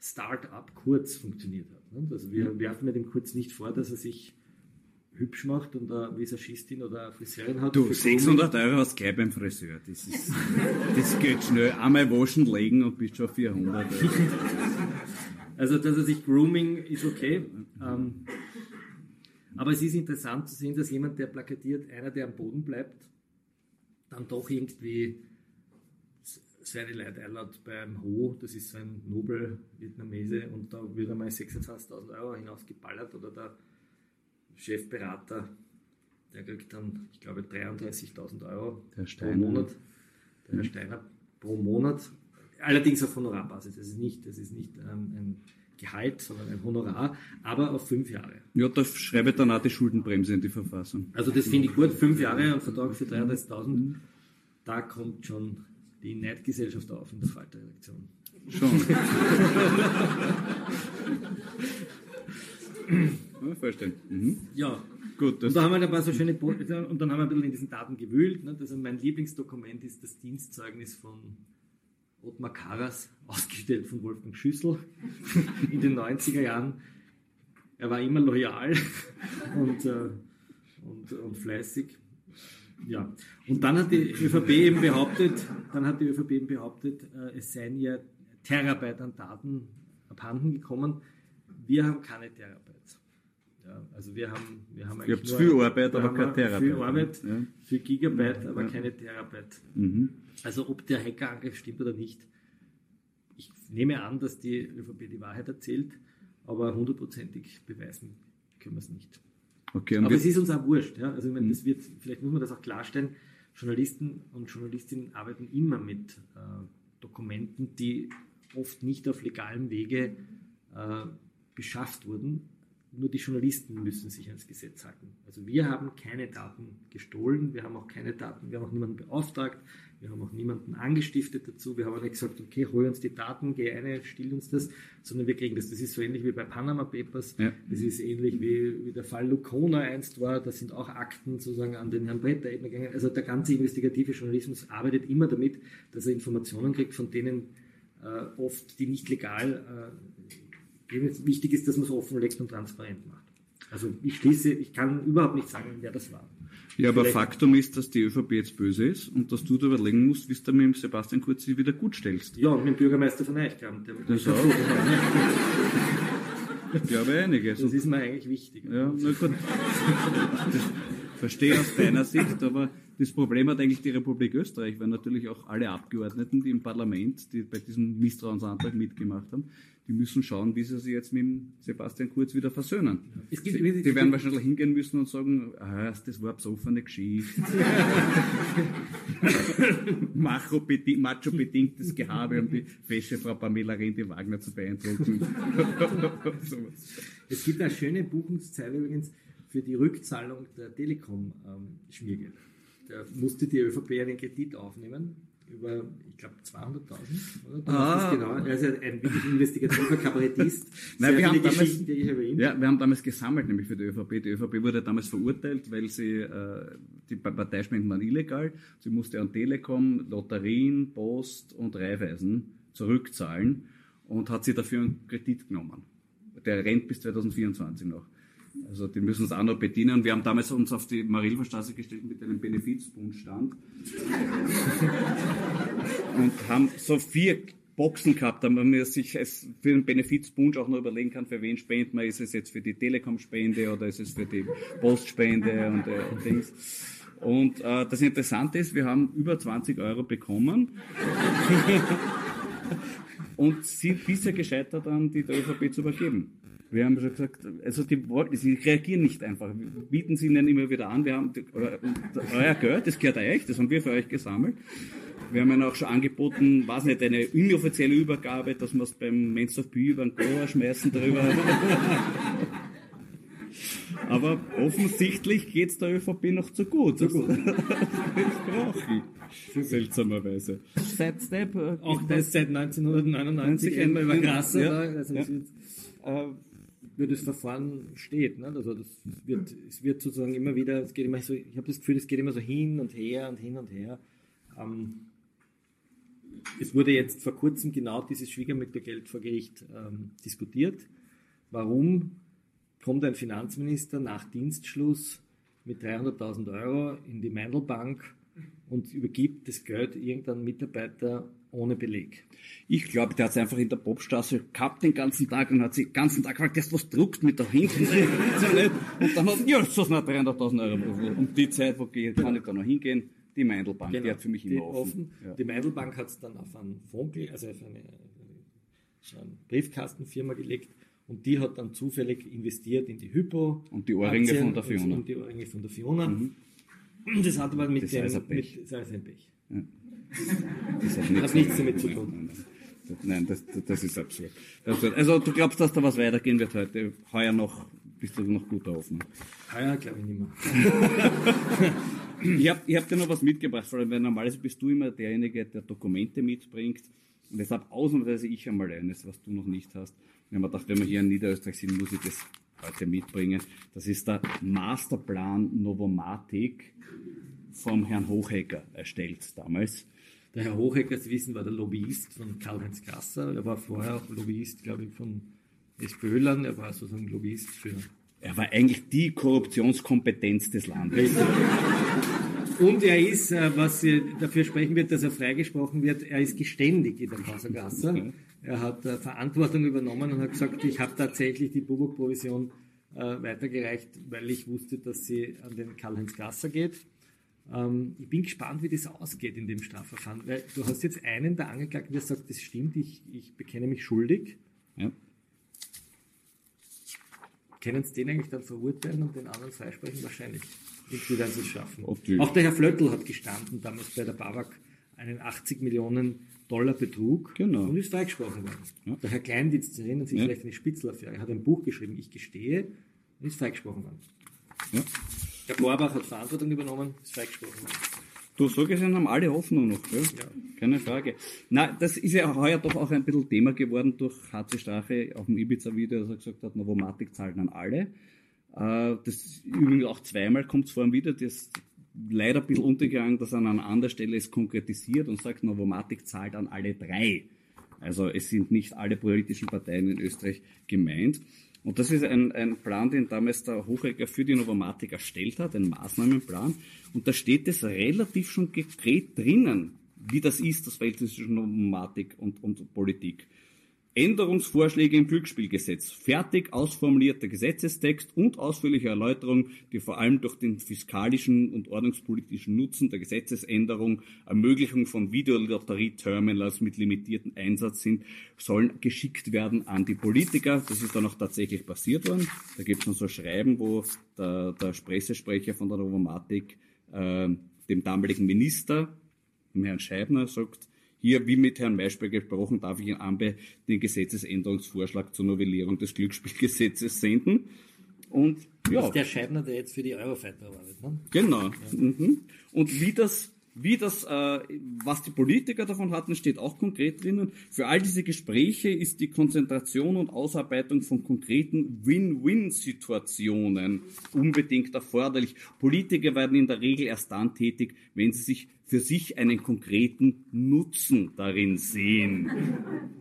Start-up Kurz funktioniert hat. ne? Also wir werfen mir dem Kurz nicht vor, dass er sich hübsch macht und eine Visagistin oder eine Friseurin hat. Du, Für 600 Euro hast du gleich beim Friseur. Das, ist, das geht schnell. Einmal waschen, legen und bist schon 400. Also, dass er sich Grooming ist okay. Ähm, aber es ist interessant zu sehen, dass jemand, der plakatiert, einer, der am Boden bleibt, dann doch irgendwie seine Leute einlädt beim Ho, das ist so ein Nobel-Vietnamese, und da wird einmal 26.000 Euro hinausgeballert oder der Chefberater, der kriegt dann, ich glaube, 33.000 Euro pro. Monat. Der Herr Steiner pro Monat. Allerdings auf Honorarbasis. Das ist nicht, das ist nicht ähm, ein Gehalt, sondern ein Honorar, aber auf fünf Jahre. Ja, da schreibe ich dann auch die Schuldenbremse in die Verfassung. Also das finde ich gut. Fünf Jahre und Vertrag für 33.000. Da kommt schon die Neidgesellschaft auf in der Falterredaktion. Schon. ja, verstehen. Mhm. Ja, Gut, und da haben wir ein paar so schöne Bo- und dann haben wir ein bisschen in diesen Daten gewühlt. Ne? Also mein Lieblingsdokument ist das Dienstzeugnis von Ottmar Karas, ausgestellt von Wolfgang Schüssel in den 90er Jahren. Er war immer loyal und, äh, und, und fleißig. Ja. Und dann hat die ÖVP eben behauptet, dann hat die ÖVP eben behauptet, äh, es seien ja Terabyte an Daten abhanden gekommen. Wir haben keine Terabyte. Also wir haben, wir haben Ihr habt nur- viel Arbeit, aber haben kein Terabyte. Viel Arbeit, Ja. viel Gigabyte, aber Ja. keine Terabyte. Mhm. Also ob der Hackerangriff stimmt oder nicht, ich nehme an, dass die ÖVP die Wahrheit erzählt, aber hundertprozentig beweisen können wir es nicht. Okay, Aber es ist uns auch wurscht. Ja? Also ich meine, das wird, vielleicht muss man das auch klarstellen, Journalisten und Journalistinnen arbeiten immer mit äh, Dokumenten, die oft nicht auf legalem Wege äh, beschafft wurden. Nur die Journalisten müssen sich ans Gesetz halten. Also wir haben keine Daten gestohlen, wir haben auch keine Daten, wir haben auch niemanden beauftragt, wir haben auch niemanden angestiftet dazu, wir haben auch nicht gesagt, okay, hol uns die Daten, geh eine, still uns das, sondern wir kriegen das. Das ist so ähnlich wie bei Panama Papers, ja. das ist ähnlich wie, wie der Fall Lucona einst war, da sind auch Akten sozusagen an den Herrn Bretter eben gegangen. Also der ganze investigative Journalismus arbeitet immer damit, dass er Informationen kriegt, von denen äh, oft die nicht legal äh, wichtig ist, dass man es offenlegt und transparent macht. Also ich schließe, ich kann überhaupt nicht sagen, wer das war. Ja, aber Vielleicht Faktum ist, dass die ÖVP jetzt böse ist und dass du da überlegen musst, wie du mit dem Sebastian Kurz wieder gut stellst. Ja, und mit dem Bürgermeister von Eichkamp. Das auch. ich glaube einiges. Das ist mir eigentlich wichtig. Ja, na gut. Das verstehe aus deiner Sicht, aber das Problem hat eigentlich die Republik Österreich, weil natürlich auch alle Abgeordneten, die im Parlament, die bei diesem Misstrauensantrag mitgemacht haben, die müssen schauen, wie sie sich jetzt mit Sebastian Kurz wieder versöhnen. Es gibt, die, die werden wahrscheinlich hingehen müssen und sagen, ah, das war eine besoffene Geschichte. Macho-bedingtes Gehabe, um die fesche Frau Pamela Rendi-Wagner zu beeindrucken. es gibt eine schöne Buchungszeile übrigens für die Rückzahlung der Telekom-Schmiergelder. Ähm, da musste die ÖVP einen Kredit aufnehmen über, ich glaube, 200.000. Ah. Genau. Ist ein wirklich investigativer Kabarettist. Nein, wir haben, damals, ja, wir haben damals gesammelt, nämlich für die ÖVP. Die ÖVP wurde damals verurteilt, weil sie, äh, die Parteispenden waren illegal. Sie musste an Telekom, Lotterien, Post und Raiffeisen zurückzahlen und hat sie dafür einen Kredit genommen. Der rennt bis 2024 noch. Also die müssen uns auch noch bedienen. Wir haben damals uns auf die Marilferstraße gestellt mit einem Benefizbundstand und haben so vier Boxen gehabt, damit man sich für den Benefizbund auch noch überlegen kann, für wen spendet man. Ist es jetzt für die Telekom-Spende oder ist es für die Postspende und äh, Dings. Und äh, das Interessante ist, wir haben über 20 Euro bekommen und sind bisher gescheitert an die der ÖVP zu übergeben. Wir haben schon gesagt, also die wollten, sie reagieren nicht einfach. Wir bieten sie ihnen immer wieder an, wir haben euer, euer Geld, das gehört euch, das haben wir für euch gesammelt. Wir haben ihnen auch schon angeboten, weiß nicht, eine inoffizielle Übergabe, dass wir es beim Men's of Pü über den Goa schmeißen drüber. Aber offensichtlich geht es der ÖVP noch zu gut. Zu gut. das brauche ich. Seltsamerweise. Seit Step, äh, auch das seit 1999 einmal über Grasser. Ja, also ja. Wie das Verfahren steht. Ne? Also das wird, es wird sozusagen immer wieder, es geht immer so, ich habe das Gefühl, es geht immer so hin und her und hin und her. Ähm, es wurde jetzt vor kurzem genau dieses Schwiegermüttergeld vor Gericht ähm, diskutiert. Warum kommt ein Finanzminister nach Dienstschluss mit 300.000 Euro in die Meindelbank und übergibt das Geld irgendeinem Mitarbeiter ohne Beleg. Ich glaube, der hat es einfach in der Popstraße gehabt den ganzen Tag und hat sich den ganzen Tag gefragt, das was druckt mit da hinten. und dann hat er, ja, das ist noch 300.000 Euro. Und die Zeit, wo kann ich da noch hingehen? Die Meindelbank, genau. die hat für mich immer offen. offen. Ja. Die Meindelbank hat es dann auf einen Fonds, also auf eine, eine Briefkastenfirma gelegt und die hat dann zufällig investiert in die Hypo. Und die Ohrringe Aktien von der Fiona. Und die Ohrringe von der Fiona. Mhm. Das hat aber mit das dem, mit, Pech. Das ist ein Pech. Ja. Das hat nichts, hat nichts damit zu tun. Nein, das, das ist absurd. Also du glaubst, dass da was weitergehen wird heute? Heuer noch, bist du noch gut offen? Heuer glaube ich nicht mehr. ich habe ich hab dir noch was mitgebracht, weil normalerweise bist du immer derjenige, der Dokumente mitbringt. Und deshalb ausnahmsweise ich einmal eines, was du noch nicht hast. Wir haben gedacht, wenn wir hier in Niederösterreich sind, muss ich das heute mitbringen. Das ist der Masterplan Novomatic vom Herrn Hochhecker erstellt damals. Der Herr Hochecker, Sie wissen, war der Lobbyist von Karl-Heinz Gasser. Er war vorher auch Lobbyist, glaube ich, von SPÖlern. Er war sozusagen Lobbyist für. Er war eigentlich die Korruptionskompetenz des Landes. Und er ist, äh, was dafür sprechen wird, dass er freigesprochen wird, er ist geständig in der Gasser. Er hat äh, Verantwortung übernommen und hat gesagt, ich habe tatsächlich die Bubuk-Provision äh, weitergereicht, weil ich wusste, dass sie an den Karl-Heinz Gasser geht. Ähm, ich bin gespannt, wie das ausgeht in dem Strafverfahren, weil du hast jetzt einen der Angeklagten, der sagt, das stimmt, ich, ich bekenne mich schuldig. Ja. Können Sie den eigentlich dann verurteilen und den anderen freisprechen? Wahrscheinlich. Irgendwie werden Sie es schaffen. Auch der Herr Flöttl hat gestanden, damals bei der BAWAG einen 80 Millionen Dollar Betrug Genau. und ist freigesprochen worden. Ja. Der Herr Kleindienst, Sie erinnern sich Ja. vielleicht an die Spitzel-Affäre, hat ein Buch geschrieben, Ich gestehe, und ist freigesprochen worden. Ja. Der Borbach hat Verantwortung übernommen, ist freigesprochen. Du, so gesehen haben alle Hoffnung noch, gell? Keine Frage. Na, das ist ja heuer doch auch ein bisschen Thema geworden durch HC Strache auf dem Ibiza-Video, dass er gesagt hat, Novomatic zahlen an alle. Äh, das übrigens auch zweimal kommt es vor wieder, das ist leider ein bisschen untergegangen, dass er an einer anderen Stelle es konkretisiert und sagt, Novomatic zahlt an alle drei. Also es sind nicht alle politischen Parteien in Österreich gemeint. Und das ist ein, ein Plan, den damals der Hochreger für die Novomatic erstellt hat, ein Maßnahmenplan. Und da steht es relativ schon konkret drinnen, wie das ist, das Verhältnis zwischen Novomatic und, und Politik. Änderungsvorschläge im Glücksspielgesetz, fertig ausformulierter Gesetzestext und ausführliche Erläuterung, die vor allem durch den fiskalischen und ordnungspolitischen Nutzen der Gesetzesänderung, Ermöglichung von Videolotterie-Terminals mit limitiertem Einsatz sind, sollen geschickt werden an die Politiker. Das ist dann auch tatsächlich passiert worden. Da gibt es noch so Schreiben, wo der, der Pressesprecher von der Novomatic äh, dem damaligen Minister, dem Herrn Scheibner, sagt, hier, wie mit Herrn Maischberger gesprochen, darf ich in Ambe den Gesetzesänderungsvorschlag zur Novellierung des Glücksspielgesetzes senden. Und Das ja, ist der Scheibner, der jetzt für die Eurofighter arbeitet. Ne? genau. Mhm. Und wie das, wie das, äh, was die Politiker davon hatten, steht auch konkret drinnen. Für all diese Gespräche ist die Konzentration und Ausarbeitung von konkreten Win-Win-Situationen unbedingt erforderlich. Politiker werden in der Regel erst dann tätig, wenn sie sich für sich einen konkreten Nutzen darin sehen.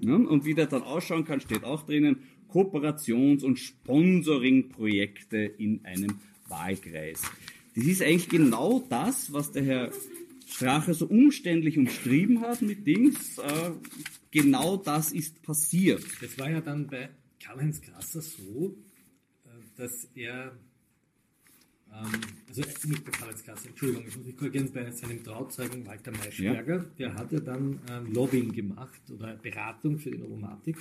Ja, und wie der dann ausschauen kann, steht auch drinnen, Kooperations- und Sponsoring-Projekte in einem Wahlkreis. Das ist eigentlich genau das, was der Herr Strache so umständlich umschrieben hat mit Dings. Äh, genau das ist passiert. Das war ja dann bei Karl-Heinz Grasser so, äh, dass er, ähm, also nicht bei Karl-Heinz Grasser, Entschuldigung, ich muss mich korrigieren, bei seinem Trauzeugen Walter Maischberger, der hat ja dann ähm, Lobbying gemacht oder Beratung für die Novomatik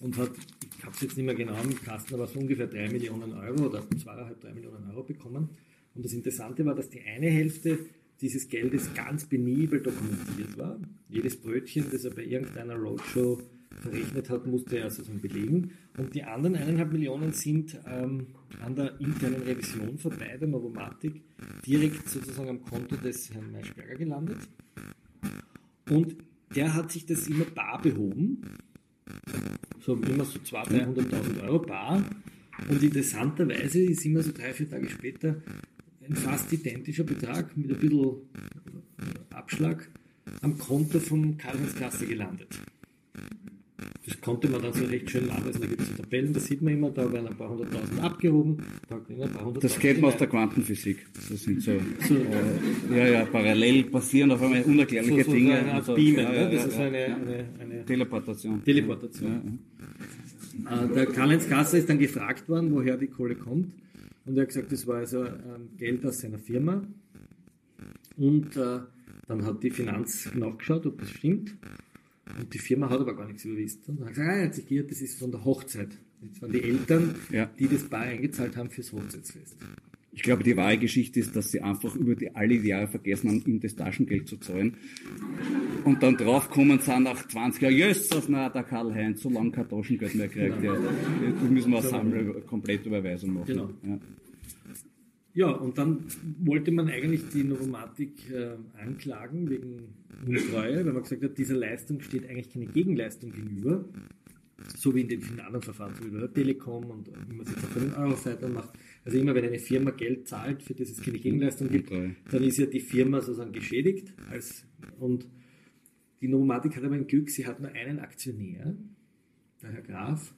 und hat, ich habe es jetzt nicht mehr genau im Kasten, aber so ungefähr drei Millionen Euro oder zweieinhalb, drei Millionen Euro bekommen. Und das Interessante war, dass die eine Hälfte dieses Geldes ganz penibel dokumentiert war. Jedes Brötchen, das er bei irgendeiner Roadshow verrechnet hat, musste er sozusagen belegen. Und die anderen eineinhalb Millionen sind ähm, an der internen Revision vorbei der Novomatik direkt sozusagen am Konto des Herrn Maischberger gelandet. Und der hat sich das immer bar behoben. So immer so 200.000, 300.000 Euro bar. Und interessanterweise ist immer so drei, vier Tage später ein fast identischer Betrag mit ein bisschen Abschlag am Konto von Karl-Heinz Klasse gelandet. Das konnte man dann so recht schön nachweisen. Da gibt es so Tabellen, das sieht man immer, da werden ein paar hunderttausend abgehoben, da werden ein paar hunderttausend Das kennt man aus der. Quantenphysik. Das sind so, äh, ja, ja, parallel passieren auf einmal unerklärliche so, so Dinge. eine Art Also, Beamen, ja, ne? ja, das ist ja, eine, ja. eine, eine Teleportation. Teleportation. Äh, Der Karl-Heinz Gasser ist dann gefragt worden, woher die Kohle kommt. Und er hat gesagt, das war also ähm, Geld aus seiner Firma. Und äh, dann hat die Finanz nachgeschaut, ob das stimmt. Und die Firma hat aber gar nichts überwiesen. Und dann hat gesagt, ah, hat sich geirrt, das ist von der Hochzeit. Das waren die Eltern, Ja. die das Bar eingezahlt haben fürs Hochzeitsfest. Ich glaube, die wahre Geschichte ist, dass sie einfach über die alle Jahre vergessen haben, ihm das Taschengeld zu zahlen. Und dann draufkommen sind nach 20 Jahren, Jesus, na, der Karl-Heinz, so lange kein Taschengeld mehr gekriegt. Ja, jetzt müssen wir eine Sammel Komplettüberweisung machen. Genau. Ja. Ja, und dann wollte man eigentlich die Novomatik äh, anklagen wegen Untreue, weil man gesagt hat, dieser Leistung steht eigentlich keine Gegenleistung gegenüber. So wie in den vielen anderen Verfahren, so wie bei der Telekom und wie man es jetzt auch bei den Eurofightern macht. Also immer wenn eine Firma Geld zahlt, für das es keine Gegenleistung gibt, dann ist ja die Firma sozusagen geschädigt. Als, und die Novomatik hat aber ein Glück, sie hat nur einen Aktionär, der Herr Graf,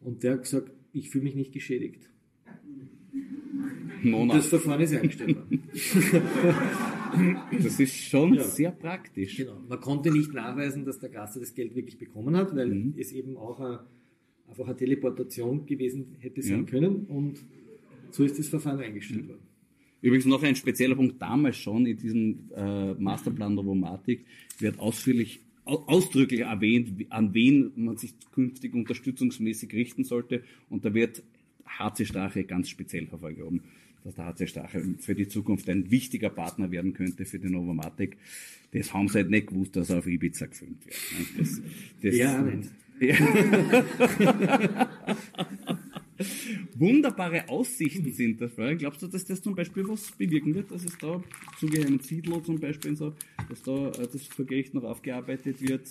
und der hat gesagt, ich fühle mich nicht geschädigt. Nona. Das Verfahren ist eingestellt worden. Das ist schon Ja. sehr praktisch. Genau. Man konnte nicht nachweisen, dass der Gasser das Geld wirklich bekommen hat, weil Mhm. es eben auch eine, einfach eine Teleportation gewesen hätte sein Ja. können und so ist das Verfahren eingestellt worden. Übrigens noch ein spezieller Punkt damals schon in diesem äh, Masterplan Novomatic wird ausführlich au- ausdrücklich erwähnt, an wen man sich künftig unterstützungsmäßig richten sollte und da wird HC Strache ganz speziell hervorgehoben. dass der HC Stache für die Zukunft ein wichtiger Partner werden könnte für die Novomatic. Das haben sie halt nicht gewusst, dass er auf Ibiza gefilmt wird. Das, das, Ja, nicht. ja. Wunderbare Aussichten sind das. Florian. Glaubst du, dass das zum Beispiel was bewirken wird, dass es da zu Geheimen Siedler zum Beispiel so, dass da äh, das vor Gericht noch aufgearbeitet wird?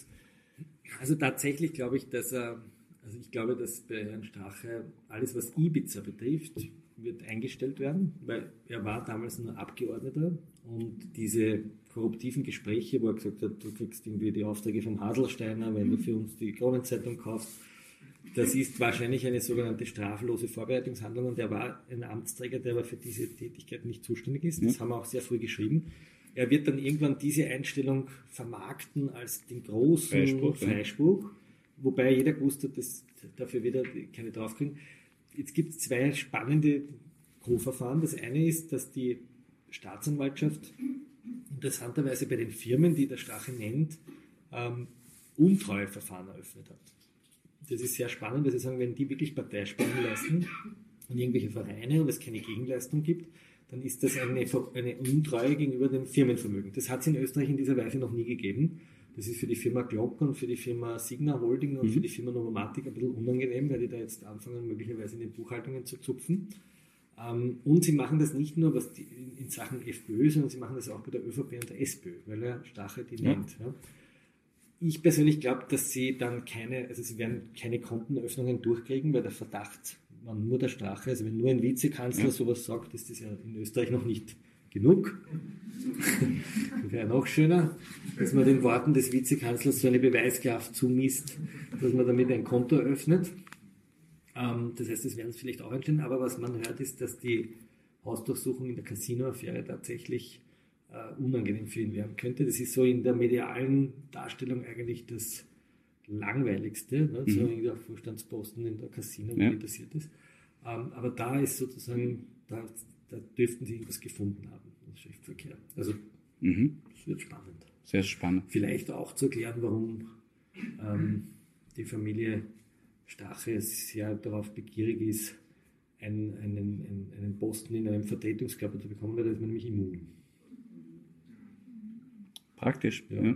Also tatsächlich glaube ich, dass er, also ich glaube, dass bei Herrn Strache alles, was Ibiza betrifft, wird eingestellt werden, weil er war damals nur Abgeordneter und diese korruptiven Gespräche, wo er gesagt hat, du kriegst irgendwie die Aufträge vom Haselsteiner, wenn du für uns die Kronenzeitung kaufst, das ist wahrscheinlich eine sogenannte straflose Vorbereitungshandlung und er war ein Amtsträger, der aber für diese Tätigkeit nicht zuständig ist. Das haben wir auch sehr früh geschrieben. Er wird dann irgendwann diese Einstellung vermarkten als den großen Freispruch, Freispruch, wobei jeder gewusst hat, dass dafür wieder keine draufkriegen. Jetzt gibt es zwei spannende Co-Verfahren. Das eine ist, dass die Staatsanwaltschaft interessanterweise bei den Firmen, die der Strache nennt, ähm, Untreueverfahren eröffnet hat. Das ist sehr spannend, weil sie sagen, wenn die wirklich Parteispenden leisten und irgendwelche Vereine und es keine Gegenleistung gibt, dann ist das eine, eine Untreue gegenüber dem Firmenvermögen. Das hat es in Österreich in dieser Weise noch nie gegeben. Das ist für die Firma Glock und für die Firma Signa Holding und für die Firma Novomatic ein bisschen unangenehm, weil die da jetzt anfangen, möglicherweise in den Buchhaltungen zu zupfen. Ähm, und sie machen das nicht nur was die, in, Sachen FPÖ, sondern sie machen das auch bei der ÖVP und der SPÖ, weil er Strache die Ja. nennt. Ja. Ich persönlich glaube, dass sie dann keine, also sie werden keine Kontenöffnungen durchkriegen, weil der Verdacht, man nur der Strache, also wenn nur ein Vizekanzler Ja. sowas sagt, ist das ja in Österreich noch nicht genug. Das wäre noch schöner, dass man den Worten des Vizekanzlers so eine Beweiskraft zumisst, dass man damit ein Konto eröffnet. Ähm, das heißt, das werden sie vielleicht auch einstellen, aber was man hört, ist, dass die Hausdurchsuchung in der Casino-Affäre tatsächlich unangenehm für ihn werden könnte. Das ist so in der medialen Darstellung eigentlich das Langweiligste, ne? so in der Vorstandsposten in der Casino, Ja. die passiert ist. Ähm, aber da ist sozusagen, da, da dürften sie irgendwas gefunden haben im Schriftverkehr. Also Mhm. es wird spannend. Sehr spannend. Vielleicht auch zu erklären, warum ähm, die Familie Stache sehr darauf begierig ist, einen, einen, einen, einen Posten in einem Vertretungskörper zu bekommen, weil da ist man nämlich immun. Praktisch. Ja. Ja.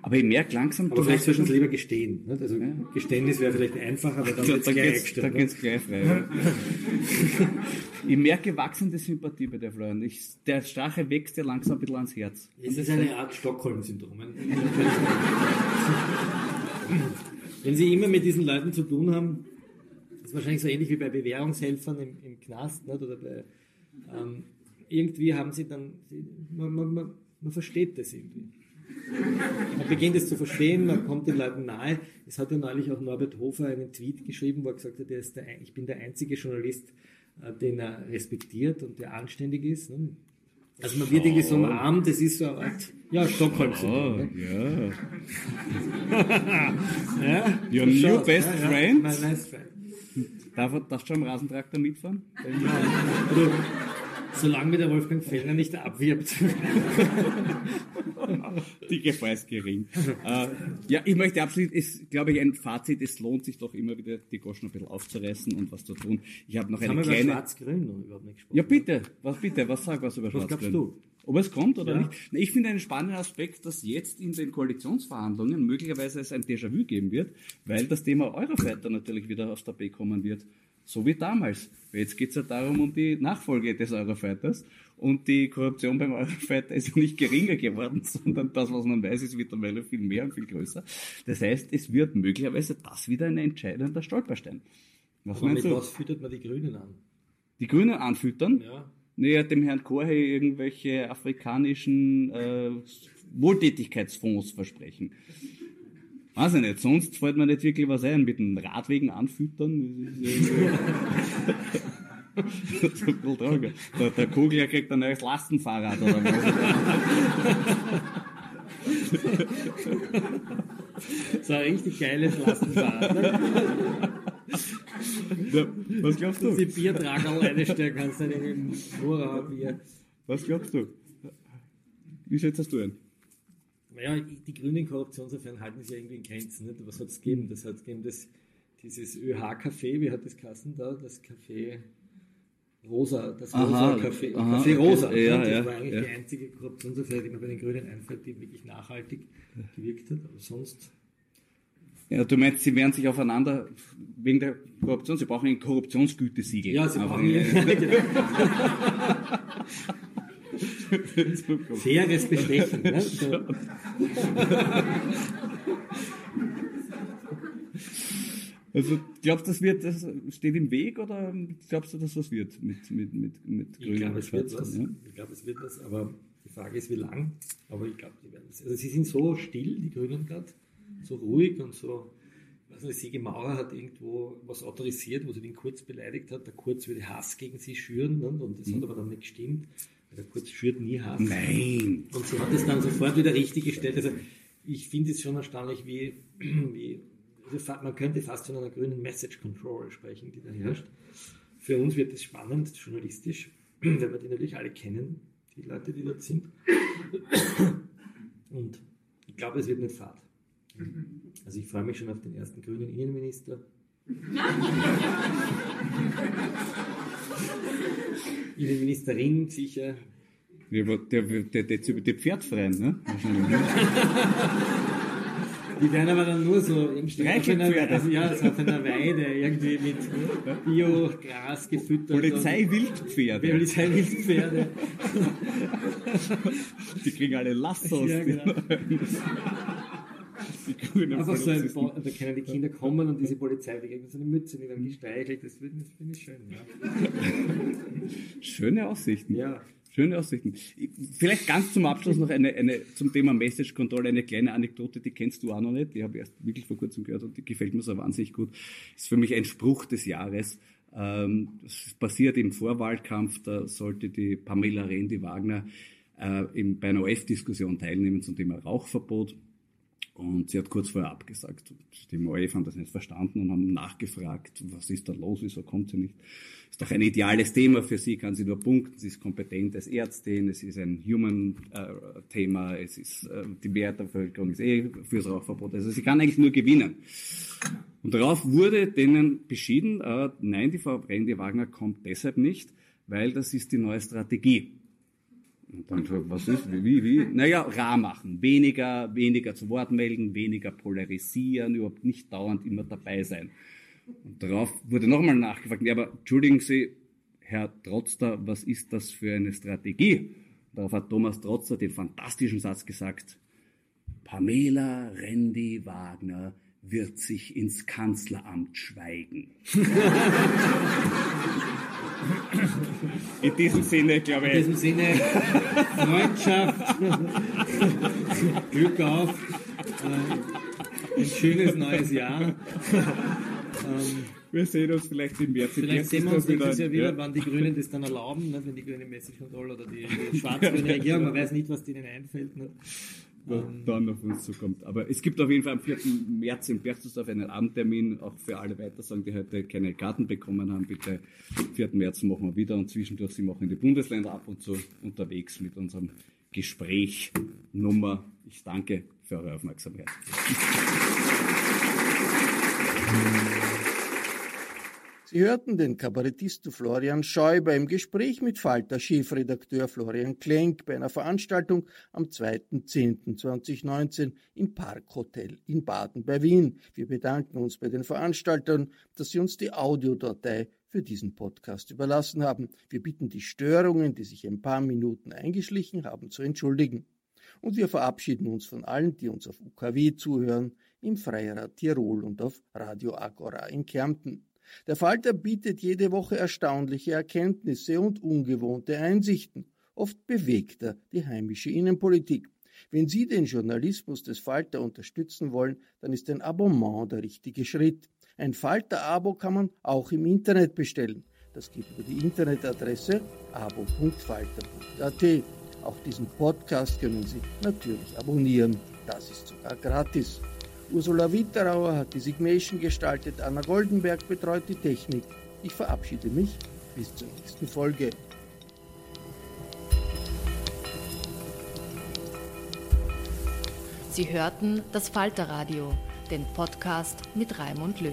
Aber ich merke langsam, Aber du vielleicht sollten sie schon- lieber gestehen. Nicht? Also Geständnis wäre vielleicht einfacher, aber dann Da, wird es da gleich geht's, da geht's gleich frei. Ja. ich merke wachsende Sympathie bei der Florian. Ich, der Strache wächst dir langsam ein bisschen ans Herz. Es ist eine Art Stockholm-Syndrom. Wenn Sie immer mit diesen Leuten zu tun haben, das ist wahrscheinlich so ähnlich wie bei Bewährungshelfern im, im Knast, nicht? oder bei, ähm, irgendwie haben Sie dann, man, man, man, man versteht das irgendwie. Man beginnt es zu verstehen, man kommt den Leuten nahe. Es hat ja neulich auch Norbert Hofer einen Tweet geschrieben, wo er gesagt hat, er ist der, ich bin der einzige Journalist, äh, den er respektiert und der anständig ist. ne? Also man wird irgendwie so umarmt, das ist so eine Art, ja, Stockholm-Syndrom. Oh, ne? ja. Ja, Your new schaut, best ja, friend? Ja, mein best friend. Darf, darfst du am Rasentraktor mitfahren? Also, solange mir der Wolfgang Fellner nicht abwirbt. Die Gefahr ist gering. äh, ja, ich möchte absolut, ist, glaube ich, ein Fazit, es lohnt sich doch immer wieder, die Goschen ein bisschen aufzureißen und was zu tun. Ich habe noch Jetzt haben eine wir über kleine... Schwarz-Grün noch überhaupt nicht gesprochen. Ja, bitte, was bitte, was sag was über Was Schwarz-Grün? glaubst du? Ob es kommt oder Ja. nicht? Ich finde einen spannenden Aspekt, dass jetzt in den Koalitionsverhandlungen möglicherweise es ein Déjà-vu geben wird, weil das Thema Eurofighter natürlich wieder aufs Tapet kommen wird. So wie damals. Jetzt geht es ja darum, um die Nachfolge des Eurofighters. Und die Korruption beim Eurofighter ist ja nicht geringer geworden, sondern das, was man weiß, ist mittlerweile viel mehr und viel größer. Das heißt, es wird möglicherweise das wieder ein entscheidender Stolperstein. Was Aber mit du? was füttert man die Grünen an? Die Grünen anfüttern? Ja. Naja, dem Herrn Korhe irgendwelche afrikanischen äh, Wohltätigkeitsfonds versprechen. Weiß ich nicht, sonst fällt mir nicht wirklich was ein. Mit den Radwegen anfüttern. das ist, tragisch. der, der Kugler kriegt ein neues Lastenfahrrad oder was. So ein richtig geiles Lastenfahrrad. ne? Ja, was glaubst du? Biertragerl reinstellen kannst, dann in Nora Bier. Was glaubst du? Wie schätzt du ein? Naja, die grünen Korruptionsaffären halten sich ja irgendwie in Grenzen. Nicht? Was hat es gegeben? Das hat es gegeben, das, dieses ÖH-Café, wie hat das Kassen da? Das Café, Rosa, das Aha, Rosa Café, aha, Café Rosa. okay, ja, das ja, war eigentlich ja. die einzige Korruptionsaffäre, die mir bei den Grünen einfällt, die wirklich nachhaltig gewirkt hat. Aber sonst Ja, du meinst, sie werden sich aufeinander wegen der Korruption, sie brauchen ein Korruptionsgütesiegel. Ja, sie brauchen ein- faires Bestechen. Ne? So. Also glaubst du, das wird, das steht im Weg oder glaubst du, dass was wird mit, mit, mit, mit Ich Grünen glaube, und was. Ja? Ich glaube, es wird was, aber die Frage ist, wie lang. Aber ich glaube, die werden es. Also sie sind so still, die Grünen gerade, so ruhig und so. Ich weiß nicht, Sigi Maurer hat irgendwo was autorisiert, wo sie den Kurz beleidigt hat. Der Kurz würde Hass gegen sie schüren ne? und das hat aber dann nicht gestimmt. Weil Der Kurz schürt nie Hass. Nein. Und sie hat es dann sofort wieder richtig gestellt. Also ich finde es schon erstaunlich, wie, wie also man könnte fast von einer grünen Message Control sprechen, die da herrscht. Für uns wird es spannend, journalistisch, wenn wir die natürlich alle kennen, die Leute, die dort sind. Und ich glaube, es wird nicht fad. Also ich freue mich schon auf den ersten grünen Innenminister. Innenministerin sicher. Der, der, der, der, der, der Pferdfreien, ne? Die werden aber dann nur so im Streichelpferde. Also ja, so auf einer Weide irgendwie mit Biogras gefüttert. Polizei-Wildpferde. Polizei-Wildpferde. Die kriegen alle Lassos. Ja, genau. Einfach so ein. Bo da können die Kinder kommen und diese Polizei begegnet so eine Mütze, die werden gestreichelt. Das finde ich schön. Ja. Schöne Aussichten. Ja. Schöne Aussichten. Vielleicht ganz zum Abschluss noch eine, eine zum Thema Message Control eine kleine Anekdote, die kennst du auch noch nicht. Die habe ich erst wirklich vor kurzem gehört und die gefällt mir so wahnsinnig gut. Ist für mich ein Spruch des Jahres. Ähm, Das passiert im Vorwahlkampf, da sollte die Pamela Rendi-Wagner äh, im- bei einer OF-Diskussion teilnehmen zum Thema Rauchverbot. Und sie hat kurz vorher abgesagt. Die ORF haben das nicht verstanden und haben nachgefragt, was ist da los, wieso kommt sie nicht? Ist doch ein ideales Thema für sie, kann sie nur punkten, sie ist kompetent als Ärztin, es ist ein Human-Thema, es ist, äh, die Mehrheit der Bevölkerung ist eh fürs Rauchverbot, also sie kann eigentlich nur gewinnen. Und darauf wurde denen beschieden, äh, nein, die Frau Brendi Wagner kommt deshalb nicht, weil das ist die neue Strategie. Und dann was ist, wie, wie? Naja, rar machen. Weniger, weniger zu Wort melden, weniger polarisieren, überhaupt nicht dauernd immer dabei sein. Und darauf wurde nochmal nachgefragt, ja, aber entschuldigen Sie, Herr Trotzter, was ist das für eine Strategie? Darauf hat Thomas Trotzter den fantastischen Satz gesagt, Pamela Rendi Wagner wird sich ins Kanzleramt schweigen. In diesem Sinne, glaube In ich, diesem Sinne, Freundschaft, Glück auf, äh, ein schönes neues Jahr. Ähm, wir sehen uns vielleicht im März. Vielleicht sehen wir uns nächstes Jahr wieder, ja. wann die Grünen das dann erlauben, nicht? wenn die grüne Message Control oder die, die schwarz-grüne Regierung, man weiß nicht, was denen einfällt. Nicht? Was dann auf uns zukommt. Aber es gibt auf jeden Fall am 4. März in Berchtesgaden einen Abendtermin, auch für alle Weitersagen, die heute keine Karten bekommen haben. Bitte, 4. März machen wir wieder und zwischendurch sind wir auch in die Bundesländer ab und zu unterwegs mit unserem Gespräch Nummer. Ich danke für eure Aufmerksamkeit. Sie hörten den Kabarettisten Florian Schäuber im Gespräch mit Falter-Chefredakteur Florian Klenk bei einer Veranstaltung am 2.10.2019 im Parkhotel in Baden bei Wien. Wir bedanken uns bei den Veranstaltern, dass sie uns die Audiodatei für diesen Podcast überlassen haben. Wir bitten die Störungen, die sich ein paar Minuten eingeschlichen haben, zu entschuldigen. Und wir verabschieden uns von allen, die uns auf UKW zuhören, im Freirad Tirol und auf Radio Agora in Kärnten. Der Falter bietet jede Woche erstaunliche Erkenntnisse und ungewohnte Einsichten. Oft bewegt er die heimische Innenpolitik. Wenn Sie den Journalismus des Falter unterstützen wollen, dann ist ein Abonnement der richtige Schritt. Ein Falter-Abo kann man auch im Internet bestellen. Das geht über die Internetadresse abo.falter.at. Auch diesen Podcast können Sie natürlich abonnieren. Das ist sogar gratis. Ursula Witterauer hat die Signation gestaltet, Anna Goldenberg betreut die Technik. Ich verabschiede mich. Bis zur nächsten Folge. Sie hörten das Falterradio, den Podcast mit Raimund Löw.